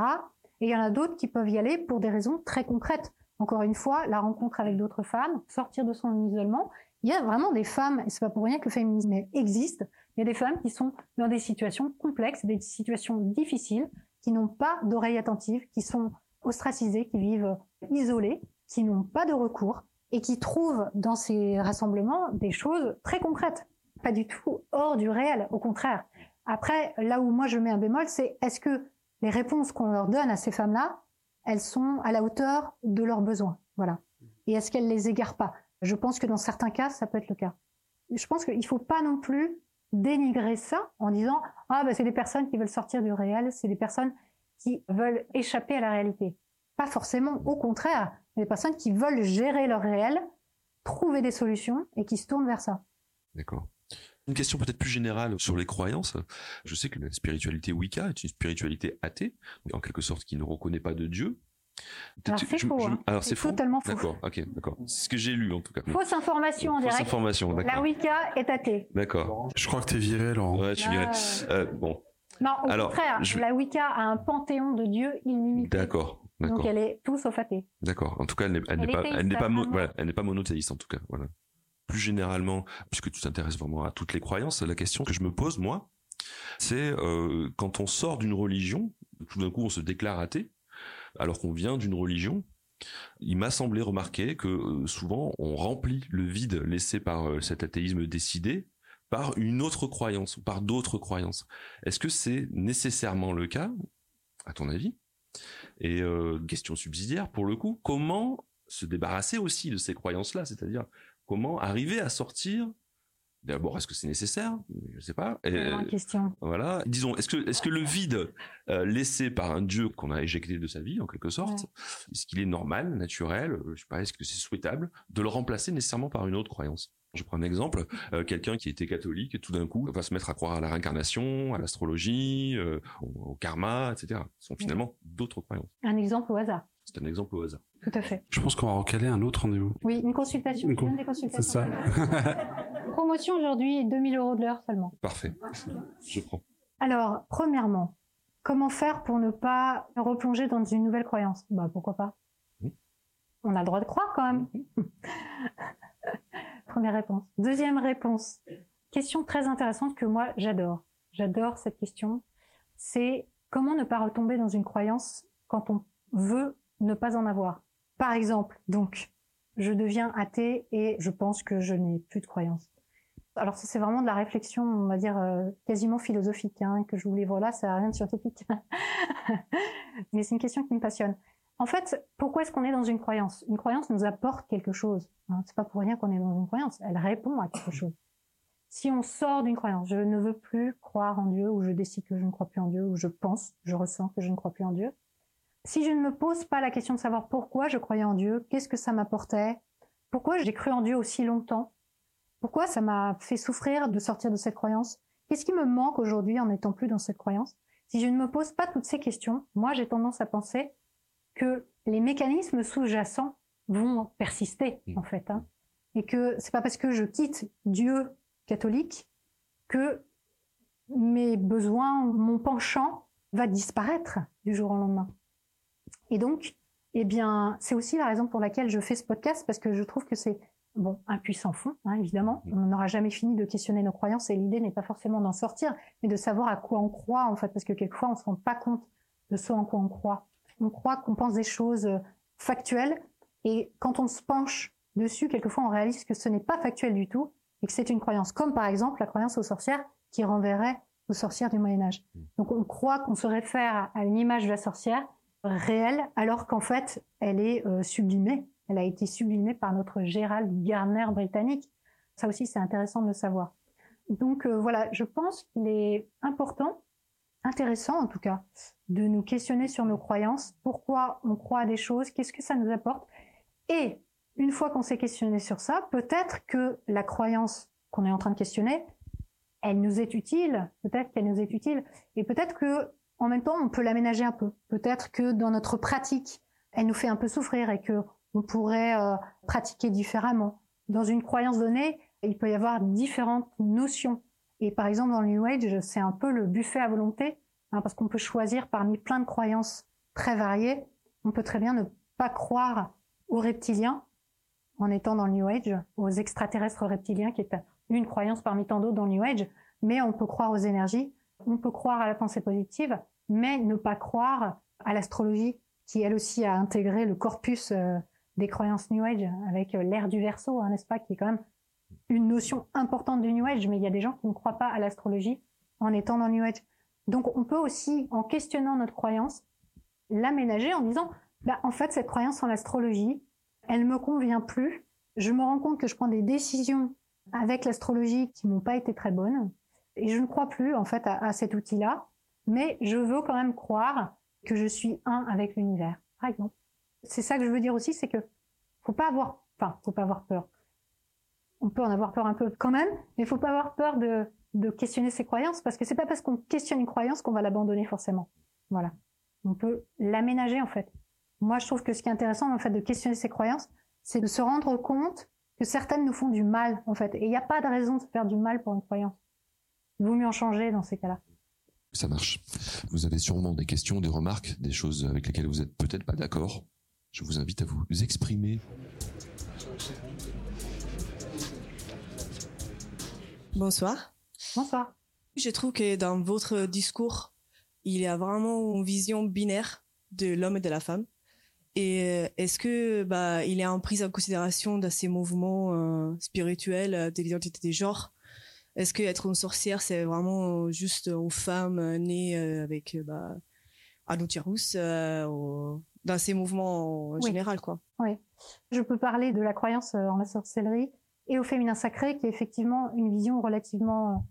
Et il y en a d'autres qui peuvent y aller pour des raisons très concrètes. Encore une fois, la rencontre avec d'autres femmes, sortir de son isolement. Il y a vraiment des femmes, et c'est pas pour rien que le féminisme existe, il y a des femmes qui sont dans des situations complexes, des situations difficiles, qui n'ont pas d'oreilles attentives, qui sont ostracisés, qui vivent isolés, qui n'ont pas de recours et qui trouvent dans ces rassemblements des choses très concrètes, pas du tout hors du réel, au contraire. Après, là où moi je mets un bémol, c'est est-ce que les réponses qu'on leur donne à ces femmes-là, elles sont à la hauteur de leurs besoins, voilà. Et est-ce qu'elles les égarent pas? Je pense que dans certains cas, ça peut être le cas. Je pense qu'il faut pas non plus dénigrer ça en disant ah bah c'est des personnes qui veulent sortir du réel, c'est des personnes qui veulent échapper à la réalité. Pas forcément, au contraire. Des personnes qui veulent gérer leur réel, trouver des solutions et qui se tournent vers ça. D'accord. Une question peut-être plus générale sur les croyances. Je sais que la spiritualité Wicca est une spiritualité athée, en quelque sorte qui ne reconnaît pas de Dieu. Alors c'est faux. hein. Alors c'est faux. totalement faux. D'accord, ok, d'accord. C'est ce que j'ai lu en tout cas. Fausse information en Fausse direct. information, La. Wicca est athée. D'accord. Je crois que t'es viré, Laurent. Ouais, tu Ah. dirais. Euh, bon, Non, au Alors, contraire, je- la Wicca a un panthéon de dieux illimité. d'accord, Donc elle est tout sauf athée. d'accord. En tout cas, elle n'est, elle Elle pas, théiste, elle n'est pas, mo- apparemment. voilà, elle n'est pas monothéiste en tout cas. Voilà. Plus généralement, puisque tu t'intéresses vraiment à toutes les croyances, la question que je me pose moi, c'est euh, quand on sort d'une religion, tout d'un coup on se déclare athée, alors qu'on vient d'une religion. Il m'a semblé remarquer que euh, souvent on remplit le vide laissé par euh, cet athéisme décidé par une autre croyance ou par d'autres croyances. Est-ce que c'est nécessairement le cas, à ton avis? Et euh, question subsidiaire pour le coup, comment se débarrasser aussi de ces croyances-là C'est-à-dire comment arriver à sortir D'abord, est-ce que c'est nécessaire? Je sais pas. Et, une question. voilà. Disons, est-ce que, est-ce que le vide euh, laissé par un dieu qu'on a éjecté de sa vie, en quelque sorte, est-ce qu'il est normal, naturel, euh, je sais pas, est-ce que c'est souhaitable de le remplacer nécessairement par une autre croyance? Je prends un exemple, euh, quelqu'un qui était catholique et tout d'un coup va se mettre à croire à la réincarnation, à l'astrologie, euh, au, au karma, etc. Ce sont finalement d'autres croyances. Un exemple au hasard. C'est un exemple au hasard. Tout à fait. Je pense qu'on va recaler un autre rendez-vous. Oui, une consultation. Une C'est consultations. ça. Promotion aujourd'hui, 2000 euros de l'heure seulement. Parfait. Je prends. Alors, premièrement, comment faire pour ne pas replonger dans une nouvelle croyance? Bah pourquoi pas? Oui. On a le droit de croire quand même. Première réponse. Deuxième réponse. Question très intéressante que moi j'adore. J'adore cette question. C'est comment ne pas retomber dans une croyance quand on veut ne pas en avoir? Par exemple, donc, je deviens athée et je pense que je n'ai plus de croyance. Alors ça c'est vraiment de la réflexion, on va dire euh, quasiment philosophique hein, que je vous livre là, ça n'a rien de scientifique. Mais c'est une question qui me passionne. En fait, pourquoi est-ce qu'on est dans une croyance? Une croyance nous apporte quelque chose. Hein. C'est pas pour rien qu'on est dans une croyance. Elle répond à quelque chose. Si on sort d'une croyance, je ne veux plus croire en Dieu, ou je décide que je ne crois plus en Dieu, ou je pense, je ressens que je ne crois plus en Dieu. Si je ne me pose pas la question de savoir pourquoi je croyais en Dieu, qu'est-ce que ça m'apportait, pourquoi j'ai cru en Dieu aussi longtemps, pourquoi ça m'a fait souffrir de sortir de cette croyance? Qu'est-ce qui me manque aujourd'hui en n'étant plus dans cette croyance? Si je ne me pose pas toutes ces questions, moi j'ai tendance à penser que les mécanismes sous-jacents vont persister Mm. en fait, hein. et que c'est pas parce que je quitte Dieu catholique que mes besoins, mon penchant va disparaître du jour au lendemain. Et donc, eh bien, c'est aussi la raison pour laquelle je fais ce podcast parce que je trouve que c'est bon, un puissant fond, hein, évidemment. On n'aura jamais fini de questionner nos croyances et l'idée n'est pas forcément d'en sortir, mais de savoir à quoi on croit, en fait, parce que quelquefois on se rend pas compte de ce en quoi on croit. On croit qu'on pense des choses euh, factuelles et quand on se penche dessus, quelquefois on réalise que ce n'est pas factuel du tout et que c'est une croyance, comme par exemple la croyance aux sorcières qui renverrait aux sorcières du Moyen Âge. Donc on croit qu'on se réfère à une image de la sorcière réelle, alors qu'en fait elle est euh, sublimée. Elle a été sublimée par notre Gérald Garner britannique. Ça aussi c'est intéressant de le savoir. Donc euh, voilà, je pense qu'il est important, intéressant en tout cas, de nous questionner sur nos croyances, pourquoi on croit à des choses, qu'est-ce que ça nous apporte? Et une fois qu'on s'est questionné sur ça, peut-être que la croyance qu'on est en train de questionner, elle nous est utile, peut-être qu'elle nous est utile, et peut-être que en même temps on peut l'aménager un peu. Peut-être que dans notre pratique, elle nous fait un peu souffrir et que on pourrait euh, pratiquer différemment. Dans une croyance donnée, il peut y avoir différentes notions. Et par exemple, dans le New Age, c'est un peu le buffet à volonté, hein, parce qu'on peut choisir parmi plein de croyances très variées. On peut très bien ne pas croire aux reptiliens en étant dans le New Age, aux extraterrestres reptiliens, qui est une croyance parmi tant d'autres dans le New Age, mais on peut croire aux énergies, on peut croire à la pensée positive, mais ne pas croire à l'astrologie, qui elle aussi a intégré le corpus euh, des croyances New Age avec euh, l'ère du Verseau, hein, n'est-ce pas, qui est quand même une notion importante du New Age, mais il y a des gens qui ne croient pas à l'astrologie en étant dans New Age. Donc on peut aussi, en questionnant notre croyance, l'aménager en disant, bah, en fait, cette croyance en l'astrologie, elle me convient plus. Je me rends compte que je prends des décisions avec l'astrologie qui m'ont pas été très bonnes, et je ne crois plus en fait à, cet outil-là, mais je veux quand même croire que je suis un avec l'univers, par exemple. C'est ça que je veux dire aussi, c'est que faut pas avoir, enfin, faut pas avoir peur. On peut en avoir peur un peu quand même, mais il faut pas avoir peur de, questionner ses croyances parce que c'est pas parce qu'on questionne une croyance qu'on va l'abandonner forcément. Voilà. On peut l'aménager en fait. Moi, je trouve que ce qui est intéressant en fait de questionner ses croyances, c'est de se rendre compte que certaines nous font du mal en fait. Et il n'y a pas de raison de faire du mal pour une croyance. Il vaut mieux en changer dans ces cas-là. Ça marche. Vous avez sûrement des questions, des remarques, des choses avec lesquelles vous êtes peut-être pas d'accord. Je vous invite à vous exprimer. Bonsoir. Bonsoir. Je trouve que dans votre discours, il y a vraiment une vision binaire de l'homme et de la femme. Et euh, est-ce que bah il est en prise en considération dans ces mouvements euh, spirituels euh, de l'identité des genres? Est-ce que être une sorcière c'est vraiment juste une femme née avec bah Anoutirus dans ces mouvements en général quoi? Oui. Je peux parler de la croyance en la sorcellerie et au féminin sacré qui est effectivement une vision relativement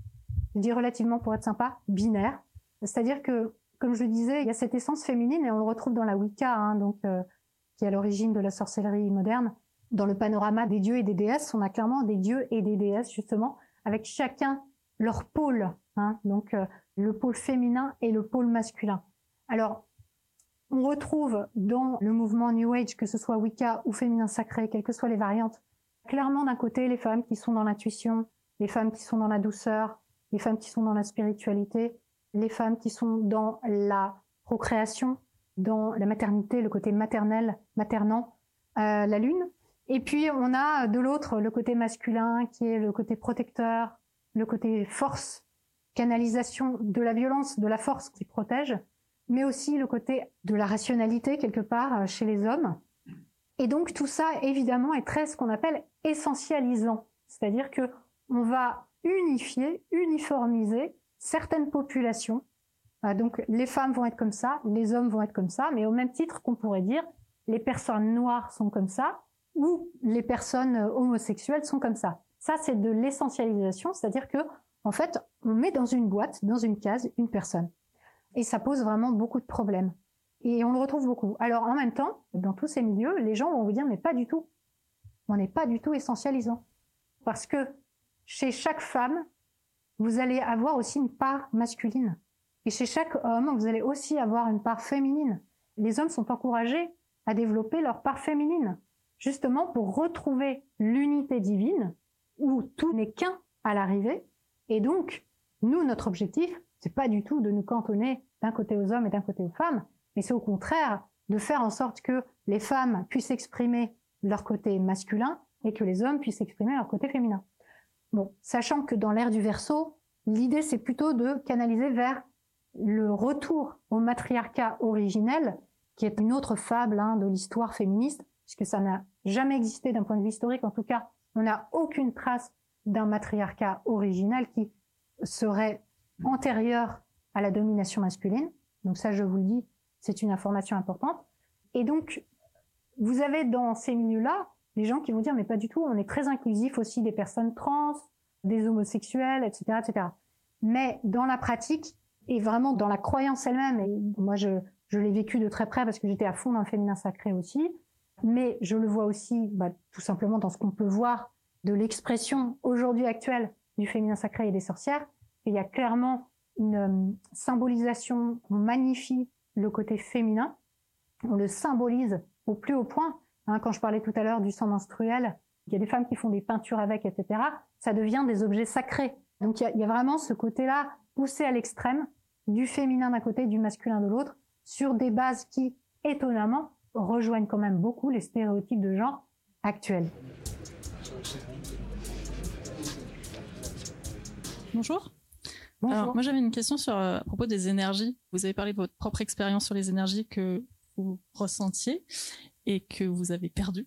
je dis relativement pour être sympa binaire. C'est-à-dire que comme je le disais, il y a cette essence féminine et on le retrouve dans la Wicca, hein, donc euh, qui est à l'origine de la sorcellerie moderne. Dans le panorama des dieux et des déesses, on a clairement des dieux et des déesses justement, avec chacun leur pôle, hein, donc euh, le pôle féminin et le pôle masculin. Alors, on retrouve dans le mouvement New Age, que ce soit Wicca ou féminin sacré, quelles que soient les variantes, clairement d'un côté les femmes qui sont dans l'intuition, les femmes qui sont dans la douceur, les femmes qui sont dans la spiritualité, les femmes qui sont dans la procréation, dans la maternité, le côté maternel, maternant, euh, la lune. Et puis on a de l'autre le côté masculin qui est le côté protecteur, le côté force, canalisation de la violence, de la force qui protège, mais aussi le côté de la rationalité quelque part euh, chez les hommes. Et donc tout ça évidemment est très ce qu'on appelle essentialisant, c'est-à-dire que on va unifier, uniformiser certaines populations. Euh, donc les femmes vont être comme ça, les hommes vont être comme ça, mais au même titre qu'on pourrait dire les personnes noires sont comme ça ou les personnes euh, homosexuelles sont comme ça. Ça c'est de l'essentialisation, c'est-à-dire que en fait on met dans une boîte, dans une case, une personne, et ça pose vraiment beaucoup de problèmes. Et on le retrouve beaucoup. Alors en même temps, dans tous ces milieux, les gens vont vous dire mais pas du tout. On n'est pas du tout essentialisant. Parce que chez chaque femme, vous allez avoir aussi une part masculine. Et chez chaque homme, vous allez aussi avoir une part féminine. Les hommes sont encouragés à développer leur part féminine, justement pour retrouver l'unité divine, où tout n'est qu'un à l'arrivée. Et donc, nous, notre objectif, c'est pas du tout de nous cantonner d'un côté aux hommes et d'un côté aux femmes, mais c'est au contraire de faire en sorte que les femmes puissent exprimer leur côté masculin et que les hommes puissent exprimer leur côté féminin. Bon, sachant que dans l'ère du verso, l'idée c'est plutôt de canaliser vers le retour au matriarcat originel, qui est une autre fable hein, de l'histoire féministe, puisque ça n'a jamais existé d'un point de vue historique. En tout cas, on n'a aucune trace d'un matriarcat originel qui serait antérieur à la domination masculine. Donc ça, je vous le dis, c'est une information importante. Et donc, vous avez dans ces milieux-là des gens qui vont dire mais pas du tout, on est très inclusif aussi des personnes trans, des homosexuels, etc., etc. Mais dans la pratique et vraiment dans la croyance elle-même, et moi je, je l'ai vécu de très près parce que j'étais à fond dans le féminin sacré aussi, mais je le vois aussi bah, tout simplement dans ce qu'on peut voir de l'expression aujourd'hui actuelle du féminin sacré et des sorcières. Il y a clairement une euh, symbolisation, on magnifie le côté féminin, on le symbolise au plus haut point. Hein, quand je parlais tout à l'heure du sang menstruel, il y a des femmes qui font des peintures avec, etc. Ça devient des objets sacrés. Donc il y a, il y a vraiment ce côté-là poussé à l'extrême, du féminin d'un côté, du masculin de l'autre, sur des bases qui, étonnamment, rejoignent quand même beaucoup les stéréotypes de genre actuels. Bonjour. Bonjour. Alors, moi j'avais une question sur euh, à propos des énergies. Vous avez parlé de votre propre expérience sur les énergies que vous ressentiez et que vous avez perdu.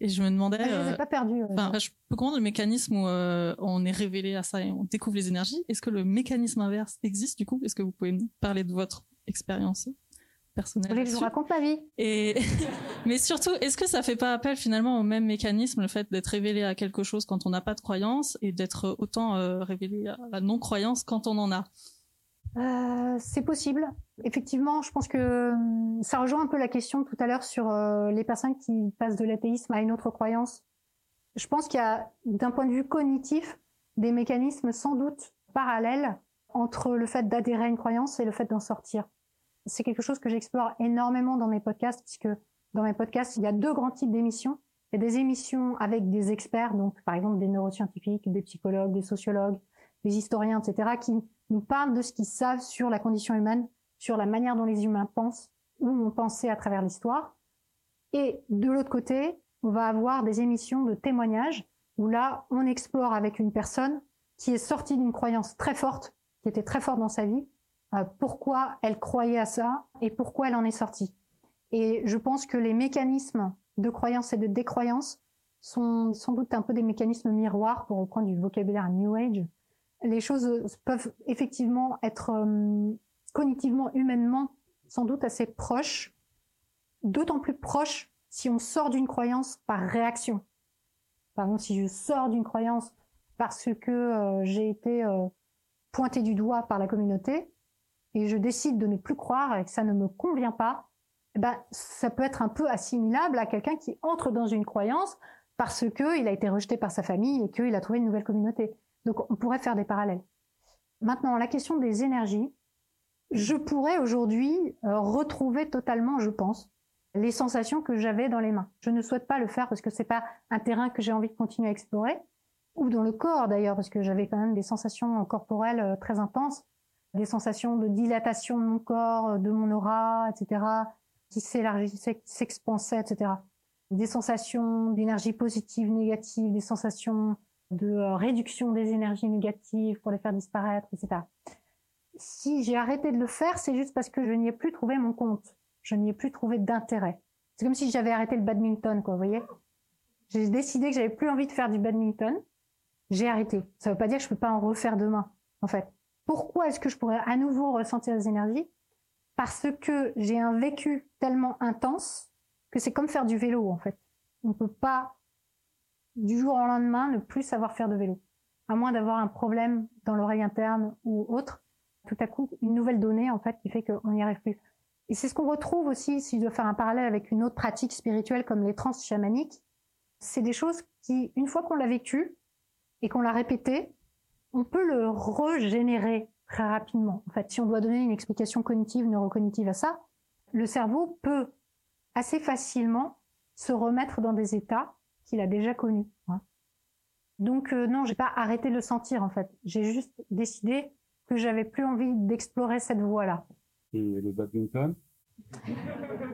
Et je me demandais. Ah, je les ai euh, pas perdus. euh, Enfin, je peux comprendre le mécanisme où euh, on est révélé à ça et on découvre les énergies. Est-ce que le mécanisme inverse existe du coup? Est-ce que vous pouvez nous parler de votre expérience? Je vous raconte ma vie Et mais surtout, est-ce que ça fait pas appel finalement au même mécanisme, le fait d'être révélé à quelque chose quand on n'a pas de croyance et d'être autant euh, révélé à la non-croyance quand on en a? Euh, c'est possible. Effectivement, je pense que hum, ça rejoint un peu la question tout à l'heure sur euh, les personnes qui passent de l'athéisme à une autre croyance. Je pense qu'il y a, d'un point de vue cognitif, des mécanismes sans doute parallèles entre le fait d'adhérer à une croyance et le fait d'en sortir. C'est quelque chose que j'explore énormément dans mes podcasts, puisque dans mes podcasts, il y a deux grands types d'émissions. Il y a des émissions avec des experts, donc par exemple des neuroscientifiques, des psychologues, des sociologues, des historiens, etc., qui nous parlent de ce qu'ils savent sur la condition humaine, sur la manière dont les humains pensent ou ont pensé à travers l'histoire. Et de l'autre côté, on va avoir des émissions de témoignages où là, on explore avec une personne qui est sortie d'une croyance très forte, qui était très forte dans sa vie, pourquoi elle croyait à ça et pourquoi elle en est sortie. Et je pense que les mécanismes de croyance et de décroyance sont sans doute un peu des mécanismes miroirs pour reprendre du vocabulaire New Age, les choses peuvent effectivement être euh, cognitivement, humainement, sans doute assez proches, d'autant plus proches si on sort d'une croyance par réaction. Par exemple, si je sors d'une croyance parce que euh, j'ai été euh, pointé du doigt par la communauté et je décide de ne plus croire et que ça ne me convient pas, eh ben, ça peut être un peu assimilable à quelqu'un qui entre dans une croyance parce qu'il a été rejeté par sa famille et qu'il a trouvé une nouvelle communauté. Donc on pourrait faire des parallèles. Maintenant, la question des énergies, je pourrais aujourd'hui euh, retrouver totalement, je pense, les sensations que j'avais dans les mains. Je ne souhaite pas le faire parce que c'est pas un terrain que j'ai envie de continuer à explorer, ou dans le corps d'ailleurs, parce que j'avais quand même des sensations corporelles euh, très intenses, des sensations de dilatation de mon corps, de mon aura, etc., qui s'élargissait, qui s'expansait, etc. Des sensations d'énergie positive, négative, des sensations de euh, réduction des énergies négatives pour les faire disparaître, etc. Si j'ai arrêté de le faire, c'est juste parce que je n'y ai plus trouvé mon compte. Je n'y ai plus trouvé d'intérêt. C'est comme si j'avais arrêté le badminton, quoi, vous voyez J'ai décidé que j'avais plus envie de faire du badminton. J'ai arrêté. Ça ne veut pas dire que je peux pas en refaire demain, en fait. Pourquoi est-ce que je pourrais à nouveau ressentir des énergies? Parce que j'ai un vécu tellement intense que c'est comme faire du vélo, en fait. On ne peut pas du jour au lendemain ne plus savoir faire de vélo. À moins d'avoir un problème dans l'oreille interne ou autre, tout à coup, une nouvelle donnée, en fait, qui fait qu'on n'y arrive plus. Et c'est ce qu'on retrouve aussi, si je dois faire un parallèle avec une autre pratique spirituelle comme les trans chamaniques. C'est des choses qui, une fois qu'on l'a vécu et qu'on l'a répété, on peut le régénérer très rapidement. En fait, si on doit donner une explication cognitive, neurocognitive à ça, le cerveau peut assez facilement se remettre dans des états qu'il a déjà connu. Hein. Donc euh, non, j'ai pas arrêté de le sentir en fait. J'ai juste décidé que j'avais plus envie d'explorer cette voie-là. Et le badminton?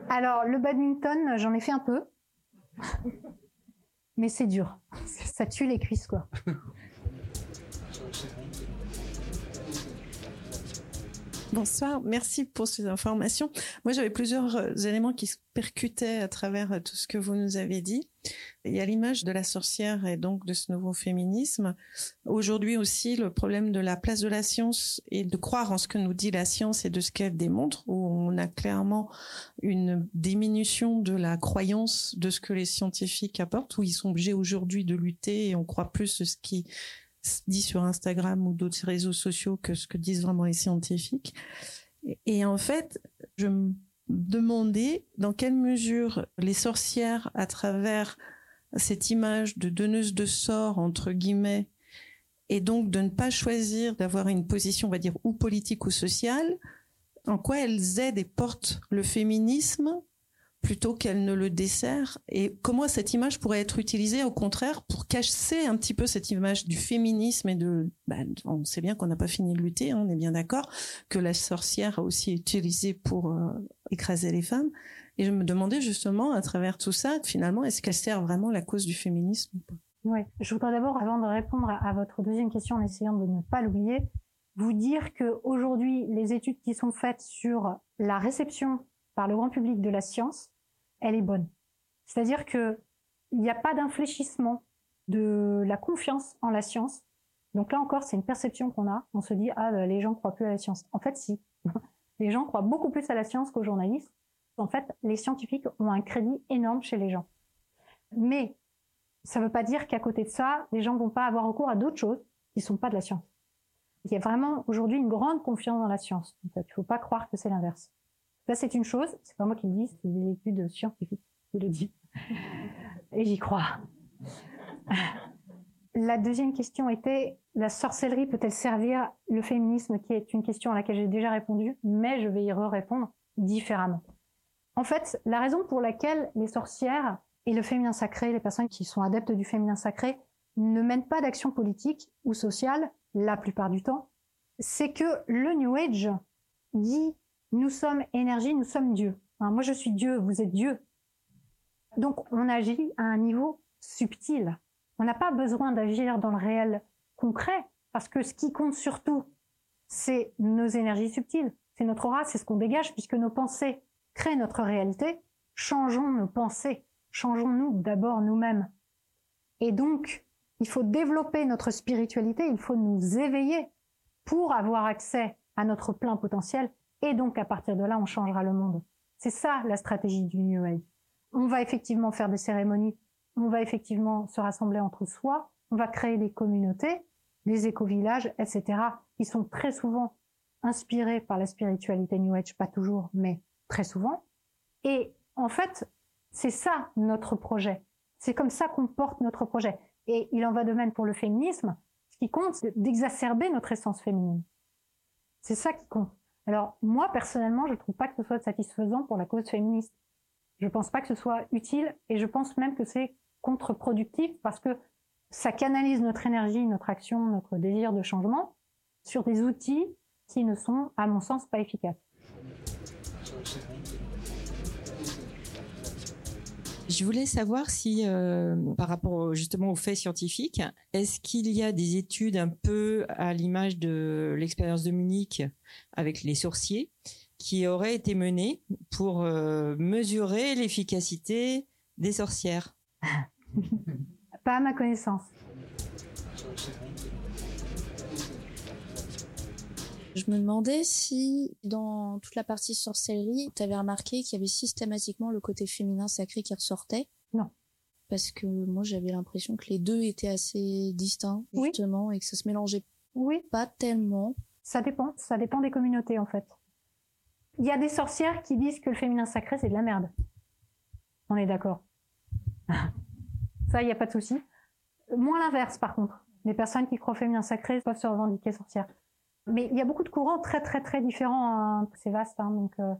Alors le badminton, j'en ai fait un peu, mais c'est dur. Ça tue les cuisses quoi. Bonsoir, merci pour ces informations. Moi, j'avais plusieurs euh, éléments qui se percutaient à travers euh, tout ce que vous nous avez dit. Il y a l'image de la sorcière et donc de ce nouveau féminisme. Aujourd'hui aussi, le problème de la place de la science et de croire en ce que nous dit la science et de ce qu'elle démontre, où on a clairement une diminution de la croyance de ce que les scientifiques apportent, où ils sont obligés aujourd'hui de lutter et on croit plus ce qui dit sur Instagram ou d'autres réseaux sociaux que ce que disent vraiment les scientifiques. Et en fait, je me demandais dans quelle mesure les sorcières, à travers cette image de donneuse de sort, entre guillemets, et donc de ne pas choisir d'avoir une position, on va dire, ou politique ou sociale, en quoi elles aident et portent le féminisme plutôt qu'elle ne le dessert et comment cette image pourrait être utilisée au contraire pour casser un petit peu cette image du féminisme et de bah, on sait bien qu'on n'a pas fini de lutter hein, on est bien d'accord que la sorcière a aussi utilisé pour euh, écraser les femmes. Et je me demandais justement à travers tout ça finalement est-ce qu'elle sert vraiment la cause du féminisme Oui, je voudrais d'abord avant de répondre à votre deuxième question en essayant de ne pas l'oublier vous dire que aujourd'hui les études qui sont faites sur la réception par le grand public de la science, elle est bonne. C'est-à-dire que il n'y a pas d'infléchissement de la confiance en la science. Donc là encore, c'est une perception qu'on a. On se dit ah les gens croient plus à la science. En fait, si. les gens croient beaucoup plus à la science qu'aux journalistes. En fait, les scientifiques ont un crédit énorme chez les gens. Mais ça ne veut pas dire qu'à côté de ça, les gens vont pas avoir recours à d'autres choses qui sont pas de la science. Il y a vraiment aujourd'hui une grande confiance dans la science. En fait, il faut pas croire que c'est l'inverse. Ça, c'est une chose. C'est pas moi qui le dis, c'est des études scientifiques qui le disent. Et j'y crois. La deuxième question était la sorcellerie peut-elle servir le féminisme, qui est une question à laquelle j'ai déjà répondu, mais je vais y répondre différemment. En fait, la raison pour laquelle les sorcières et le féminin sacré, les personnes qui sont adeptes du féminin sacré, ne mènent pas d'action politique ou sociale la plupart du temps, c'est que le New Age dit nous sommes énergie, nous sommes Dieu. moi je suis Dieu, vous êtes Dieu. Donc on agit à un niveau subtil. On n'a pas besoin d'agir dans le réel concret, parce que ce qui compte surtout, c'est nos énergies subtiles, c'est notre aura, c'est ce qu'on dégage, puisque nos pensées créent notre réalité. Changeons nos pensées, changeons-nous d'abord nous-mêmes. Et donc, il faut développer notre spiritualité, il faut nous éveiller pour avoir accès à notre plein potentiel, et donc à partir de là, on changera le monde. C'est ça la stratégie du New Age. On va effectivement faire des cérémonies on va effectivement se rassembler entre soi, on va créer des communautés, des éco-villages, etc., qui sont très souvent inspirés par la spiritualité New Age, pas toujours, mais très souvent. Et en fait, c'est ça notre projet. C'est comme ça qu'on porte notre projet. Et il en va de même pour le féminisme. Ce qui compte, c'est d'exacerber notre essence féminine. C'est ça qui compte. Alors, moi, personnellement, je ne trouve pas que ce soit satisfaisant pour la cause féministe. Je ne pense pas que ce soit utile et je pense même que c'est contre-productif parce que ça canalise notre énergie, notre action, notre désir de changement sur des outils qui ne sont, à mon sens, pas efficaces. Je voulais savoir si, euh, par rapport justement aux faits scientifiques, est-ce qu'il y a des études un peu à l'image de l'expérience de Munich avec les sorciers qui auraient été menées pour euh, mesurer l'efficacité des sorcières? Pas à ma connaissance. Je me demandais si dans toute la partie sorcellerie, tu avais remarqué qu'il y avait systématiquement le côté féminin sacré qui ressortait? Non. Parce que moi j'avais l'impression que les deux étaient assez distincts justement et que ça se mélangeait oui. pas tellement. Ça dépend, ça dépend des communautés en fait. Il y a des sorcières qui disent que le féminin sacré c'est de la merde. On est d'accord. Ça, il n'y a pas de souci. Moins l'inverse, par contre. Les personnes qui croient au féminin sacré peuvent se revendiquer sorcières. Mais il y a beaucoup de courants très, très, très différents. Hein. C'est vaste. Hein, donc, euh,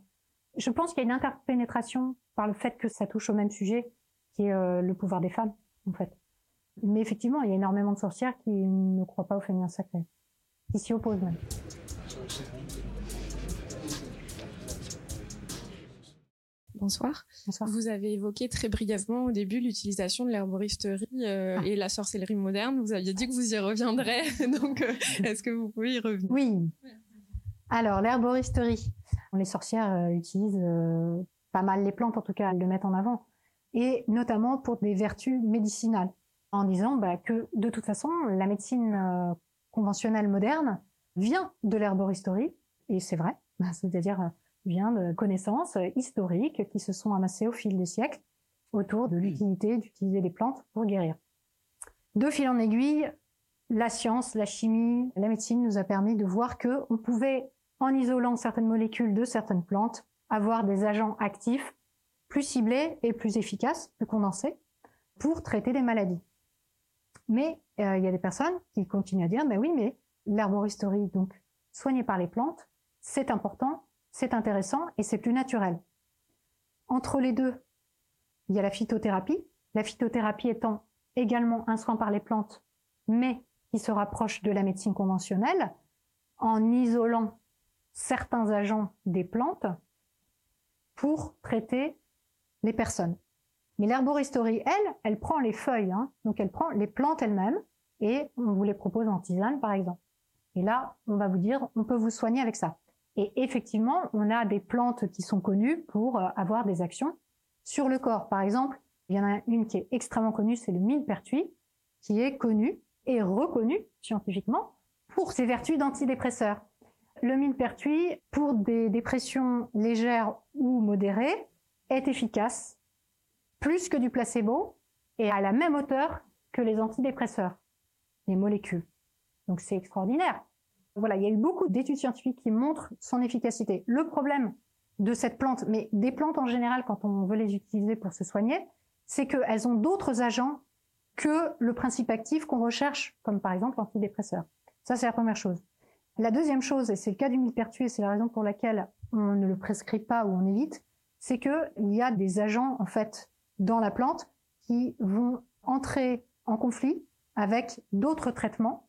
je pense qu'il y a une interpénétration par le fait que ça touche au même sujet, qui est euh, le pouvoir des femmes, en fait. Mais effectivement, il y a énormément de sorcières qui ne croient pas au féminin sacré, qui s'y opposent même. Bonsoir. Vous avez évoqué très brièvement au début l'utilisation de l'herboristerie euh, ah. et la sorcellerie moderne. Vous aviez dit que vous y reviendrez, donc euh, est-ce que vous pouvez y revenir? Oui. Alors l'herboristerie, les sorcières euh, utilisent pas mal les plantes, en tout cas elles le mettent en avant, et notamment pour des vertus médicinales, en disant bah, que de toute façon la médecine conventionnelle moderne vient de l'herboristerie, et c'est vrai, c'est-à-dire vient de connaissances historiques qui se sont amassées au fil des siècles autour de l'utilité d'utiliser les plantes pour guérir. De fil en aiguille, la science, la chimie, la médecine nous a permis de voir que on pouvait, en isolant certaines molécules de certaines plantes, avoir des agents actifs plus ciblés et plus efficaces, plus condensés, pour traiter des maladies. Mais euh, il y a des personnes qui continuent à dire, mais oui, mais l'herboristerie, donc soignée par les plantes, c'est important c'est intéressant et c'est plus naturel. Entre les deux, il y a la phytothérapie. La phytothérapie étant également un soin par les plantes, mais qui se rapproche de la médecine conventionnelle, en isolant certains agents des plantes pour traiter les personnes. Mais l'herboristerie, elle, elle prend les feuilles, hein. donc elle prend les plantes elles-mêmes et on vous les propose en tisane, par exemple. Et là, on va vous dire, on peut vous soigner avec ça. Et effectivement, on a des plantes qui sont connues pour euh, avoir des actions sur le corps. Par exemple, il y en a une qui est extrêmement connue, c'est le millepertuis, qui est connu et reconnu scientifiquement pour ses vertus d'antidépresseur. Le millepertuis, pour des dépressions légères ou modérées, est efficace, plus que du placebo, et à la même hauteur que les antidépresseurs, les molécules. Donc c'est extraordinaire. Il y a eu beaucoup d'études scientifiques qui montrent son efficacité. Le problème de cette plante, mais des plantes en général, quand on veut les utiliser pour se soigner, c'est qu'elles ont d'autres agents que le principe actif qu'on recherche, comme par exemple l'antidépresseur. Ça, c'est la première chose. La deuxième chose, et c'est le cas du millepertuis, et c'est la raison pour laquelle on ne le prescrit pas ou on évite, c'est qu'il y a des agents, en fait, dans la plante qui vont entrer en conflit avec d'autres traitements.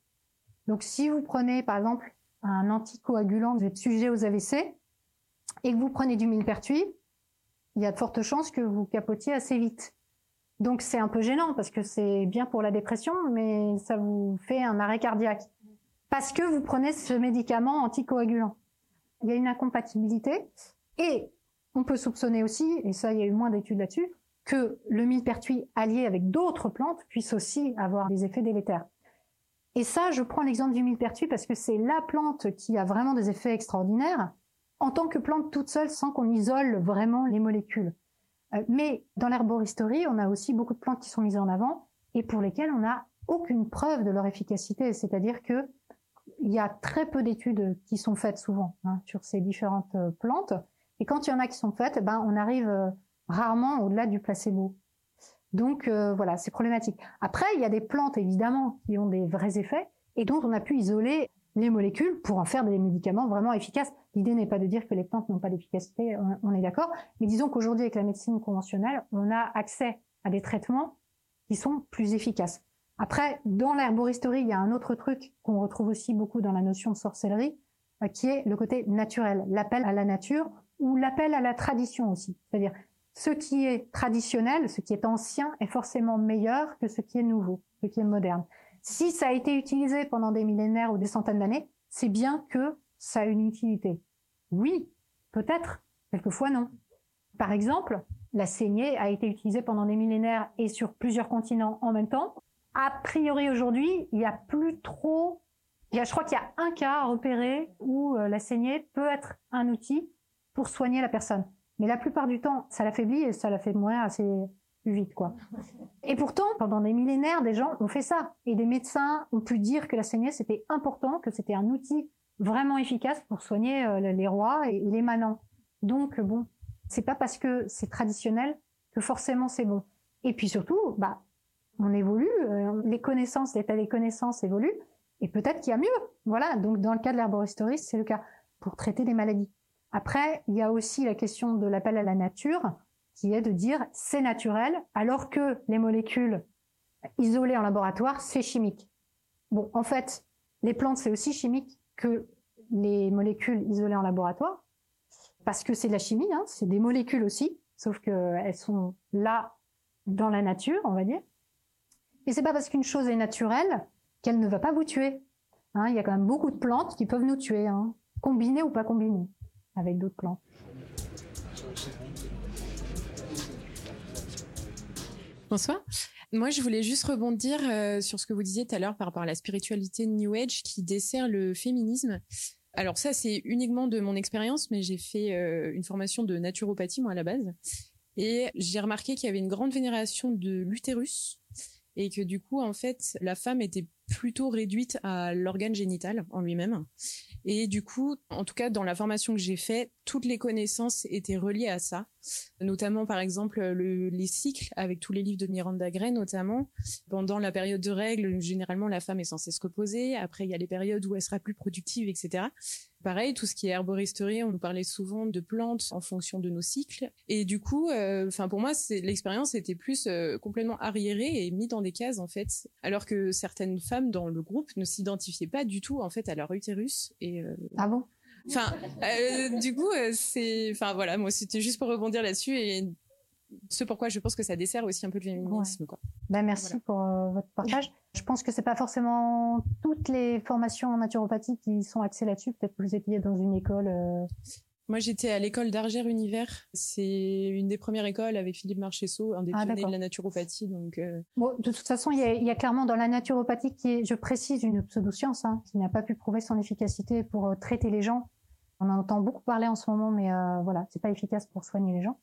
Donc, si vous prenez, par exemple, un anticoagulant, vous êtes sujet aux AVC, et que vous prenez du millepertuis, il y a de fortes chances que vous capotiez assez vite. Donc c'est un peu gênant parce que c'est bien pour la dépression, mais ça vous fait un arrêt cardiaque. Parce que vous prenez ce médicament anticoagulant. Il y a une incompatibilité. Et on peut soupçonner aussi, et ça il y a eu moins d'études là-dessus, que le millepertuis allié avec d'autres plantes puisse aussi avoir des effets délétères. Et ça, je prends l'exemple du millepertuis parce que c'est la plante qui a vraiment des effets extraordinaires en tant que plante toute seule sans qu'on isole vraiment les molécules. Euh, mais dans l'herboristerie, on a aussi beaucoup de plantes qui sont mises en avant et pour lesquelles on n'a aucune preuve de leur efficacité. C'est-à-dire que il y a très peu d'études qui sont faites souvent hein, sur ces différentes euh, plantes. Et quand il y en a qui sont faites, ben on arrive euh, rarement au-delà du placebo. Donc voilà, c'est problématique. Après, il y a des plantes évidemment qui ont des vrais effets et dont on a pu isoler les molécules pour en faire des médicaments vraiment efficaces. L'idée n'est pas de dire que les plantes n'ont pas d'efficacité, on est d'accord, mais disons qu'aujourd'hui avec la médecine conventionnelle, on a accès à des traitements qui sont plus efficaces. Après, dans l'herboristerie, il y a un autre truc qu'on retrouve aussi beaucoup dans la notion de sorcellerie, euh, qui est le côté naturel, l'appel à la nature ou l'appel à la tradition aussi. C'est-à-dire, ce qui est traditionnel, ce qui est ancien, est forcément meilleur que ce qui est nouveau, ce qui est moderne. Si ça a été utilisé pendant des millénaires ou des centaines d'années, c'est bien que ça a une utilité. Oui, peut-être, quelquefois non. Par exemple, la saignée a été utilisée pendant des millénaires et sur plusieurs continents en même temps. A priori aujourd'hui, il n'y a plus trop. Il y a, je crois qu'il y a un cas repéré où euh, la saignée peut être un outil pour soigner la personne. Mais la plupart du temps, ça l'affaiblit et ça la fait mourir assez vite, quoi. Et pourtant, pendant des millénaires, des gens ont fait ça. Et des médecins ont pu dire que la saignée, c'était important, que c'était un outil vraiment efficace pour soigner euh, les rois et les manants. Donc, bon, c'est pas parce que c'est traditionnel que forcément c'est bon. Et puis surtout, bah, on évolue, euh, les connaissances, l'état des connaissances évolue, et peut-être qu'il y a mieux. Voilà. Donc, dans le cas de l'herboristerie, c'est le cas pour traiter des maladies. Après, il y a aussi la question de l'appel à la nature qui est de dire c'est naturel, alors que les molécules isolées en laboratoire, c'est chimique. Bon, en fait, les plantes, c'est aussi chimique que les molécules isolées en laboratoire, parce que c'est de la chimie, hein, c'est des molécules aussi, sauf qu'elles sont là dans la nature, on va dire. Et c'est pas parce qu'une chose est naturelle qu'elle ne va pas vous tuer. Hein, il y a quand même beaucoup de plantes qui peuvent nous tuer, hein, combinées ou pas combinées, avec d'autres plantes. Bonsoir. Moi, je voulais juste rebondir euh, sur ce que vous disiez tout à l'heure par rapport à la spiritualité New Age qui dessert le féminisme. Alors ça, c'est uniquement de mon expérience, mais j'ai fait euh, une formation de naturopathie, moi, à la base. Et j'ai remarqué qu'il y avait une grande vénération de l'utérus et que du coup, en fait, la femme était plutôt réduite à l'organe génital en lui-même. Et du coup, en tout cas, dans la formation que j'ai faite, toutes les connaissances étaient reliées à ça. Notamment, par exemple, les cycles, avec tous les livres de Miranda Gray, notamment. Pendant la période de règles, généralement, la femme est censée se reposer. Après, il y a les périodes où elle sera plus productive, etc. Pareil, tout ce qui est herboristerie, on nous parlait souvent de plantes en fonction de nos cycles. Et du coup, euh, enfin pour moi, l'expérience était plus euh, complètement arriérée et mise dans des cases en fait, alors que certaines femmes dans le groupe ne s'identifiaient pas du tout en fait à leur utérus. Et euh, ah bon? Enfin, du coup, c'est, enfin voilà, moi c'était juste pour rebondir là-dessus et ce pourquoi je pense que ça dessert aussi un peu le féminisme. Quoi. Ben, merci pour votre partage. Je pense que c'est pas forcément toutes les formations en naturopathie qui sont axées là-dessus. Peut-être que vous étiez dans une école. Euh, Moi, j'étais à l'école d'Argère Univers. C'est une des premières écoles avec Philippe Marchesso, un des ah, pionniers de la naturopathie. Donc, euh. bon, de toute façon, il y, a, il y, a, clairement dans la naturopathie qui est, je précise, une pseudoscience hein, qui n'a pas pu prouver son efficacité pour euh, traiter les gens. On en entend beaucoup parler en ce moment, mais euh, voilà, c'est pas efficace pour soigner les gens.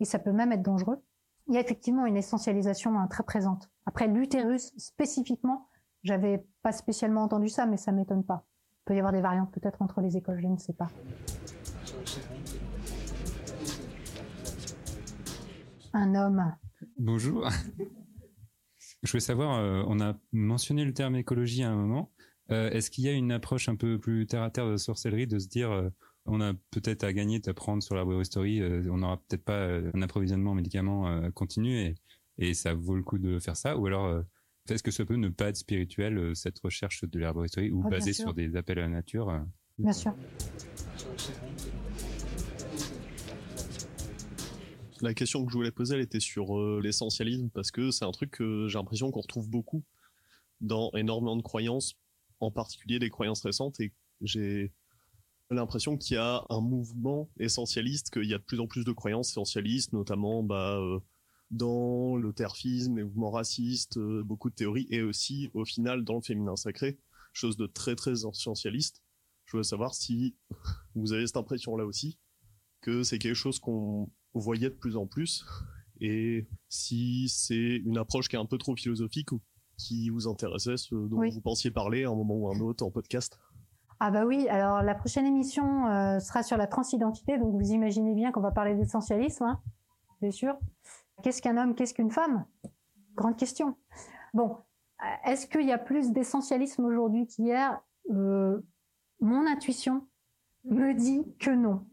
Et ça peut même être dangereux il y a effectivement une essentialisation hein, très présente. Après l'utérus spécifiquement, j'avais pas spécialement entendu ça, mais ça m'étonne pas. peut y avoir des variantes peut-être entre les écoles, je ne sais pas. Un homme. Bonjour. Je voulais savoir, euh, on a mentionné le terme écologie à un moment. Euh, est-ce qu'il y a une approche un peu plus terre à terre de sorcellerie, de se dire, euh, on a peut-être à gagner d'apprendre sur l'arboristerie, on n'aura peut-être pas un approvisionnement en médicaments continu et, et ça vaut le coup de faire ça, ou alors est-ce que ça peut ne pas être spirituel cette recherche de l'arboristerie ou Ah, basée sur des appels à la nature Bien sûr. La question que je voulais poser, elle était sur euh, l'essentialisme, parce que c'est un truc que j'ai l'impression qu'on retrouve beaucoup dans énormément de croyances, en particulier des croyances récentes, et j'ai l'impression qu'il y a un mouvement essentialiste, qu'il y a de plus en plus de croyances essentialistes, notamment bah, euh, dans le terfisme, les mouvements racistes, euh, beaucoup de théories, et aussi au final dans le féminin sacré, chose de très très essentialiste. Je voulais savoir si vous avez cette impression-là aussi, que c'est quelque chose qu'on voyait de plus en plus, et si c'est une approche qui est un peu trop philosophique ou qui vous intéressait, ce dont Oui. vous pensiez parler à un moment ou un autre en podcast. Ah bah oui, alors la prochaine émission euh, sera sur la transidentité, donc vous imaginez bien qu'on va parler d'essentialisme, hein, bien sûr. Qu'est-ce qu'un homme, qu'est-ce qu'une femme? Grande question. Bon, euh, est-ce qu'il y a plus d'essentialisme aujourd'hui qu'hier? Euh, Mon intuition me dit que non.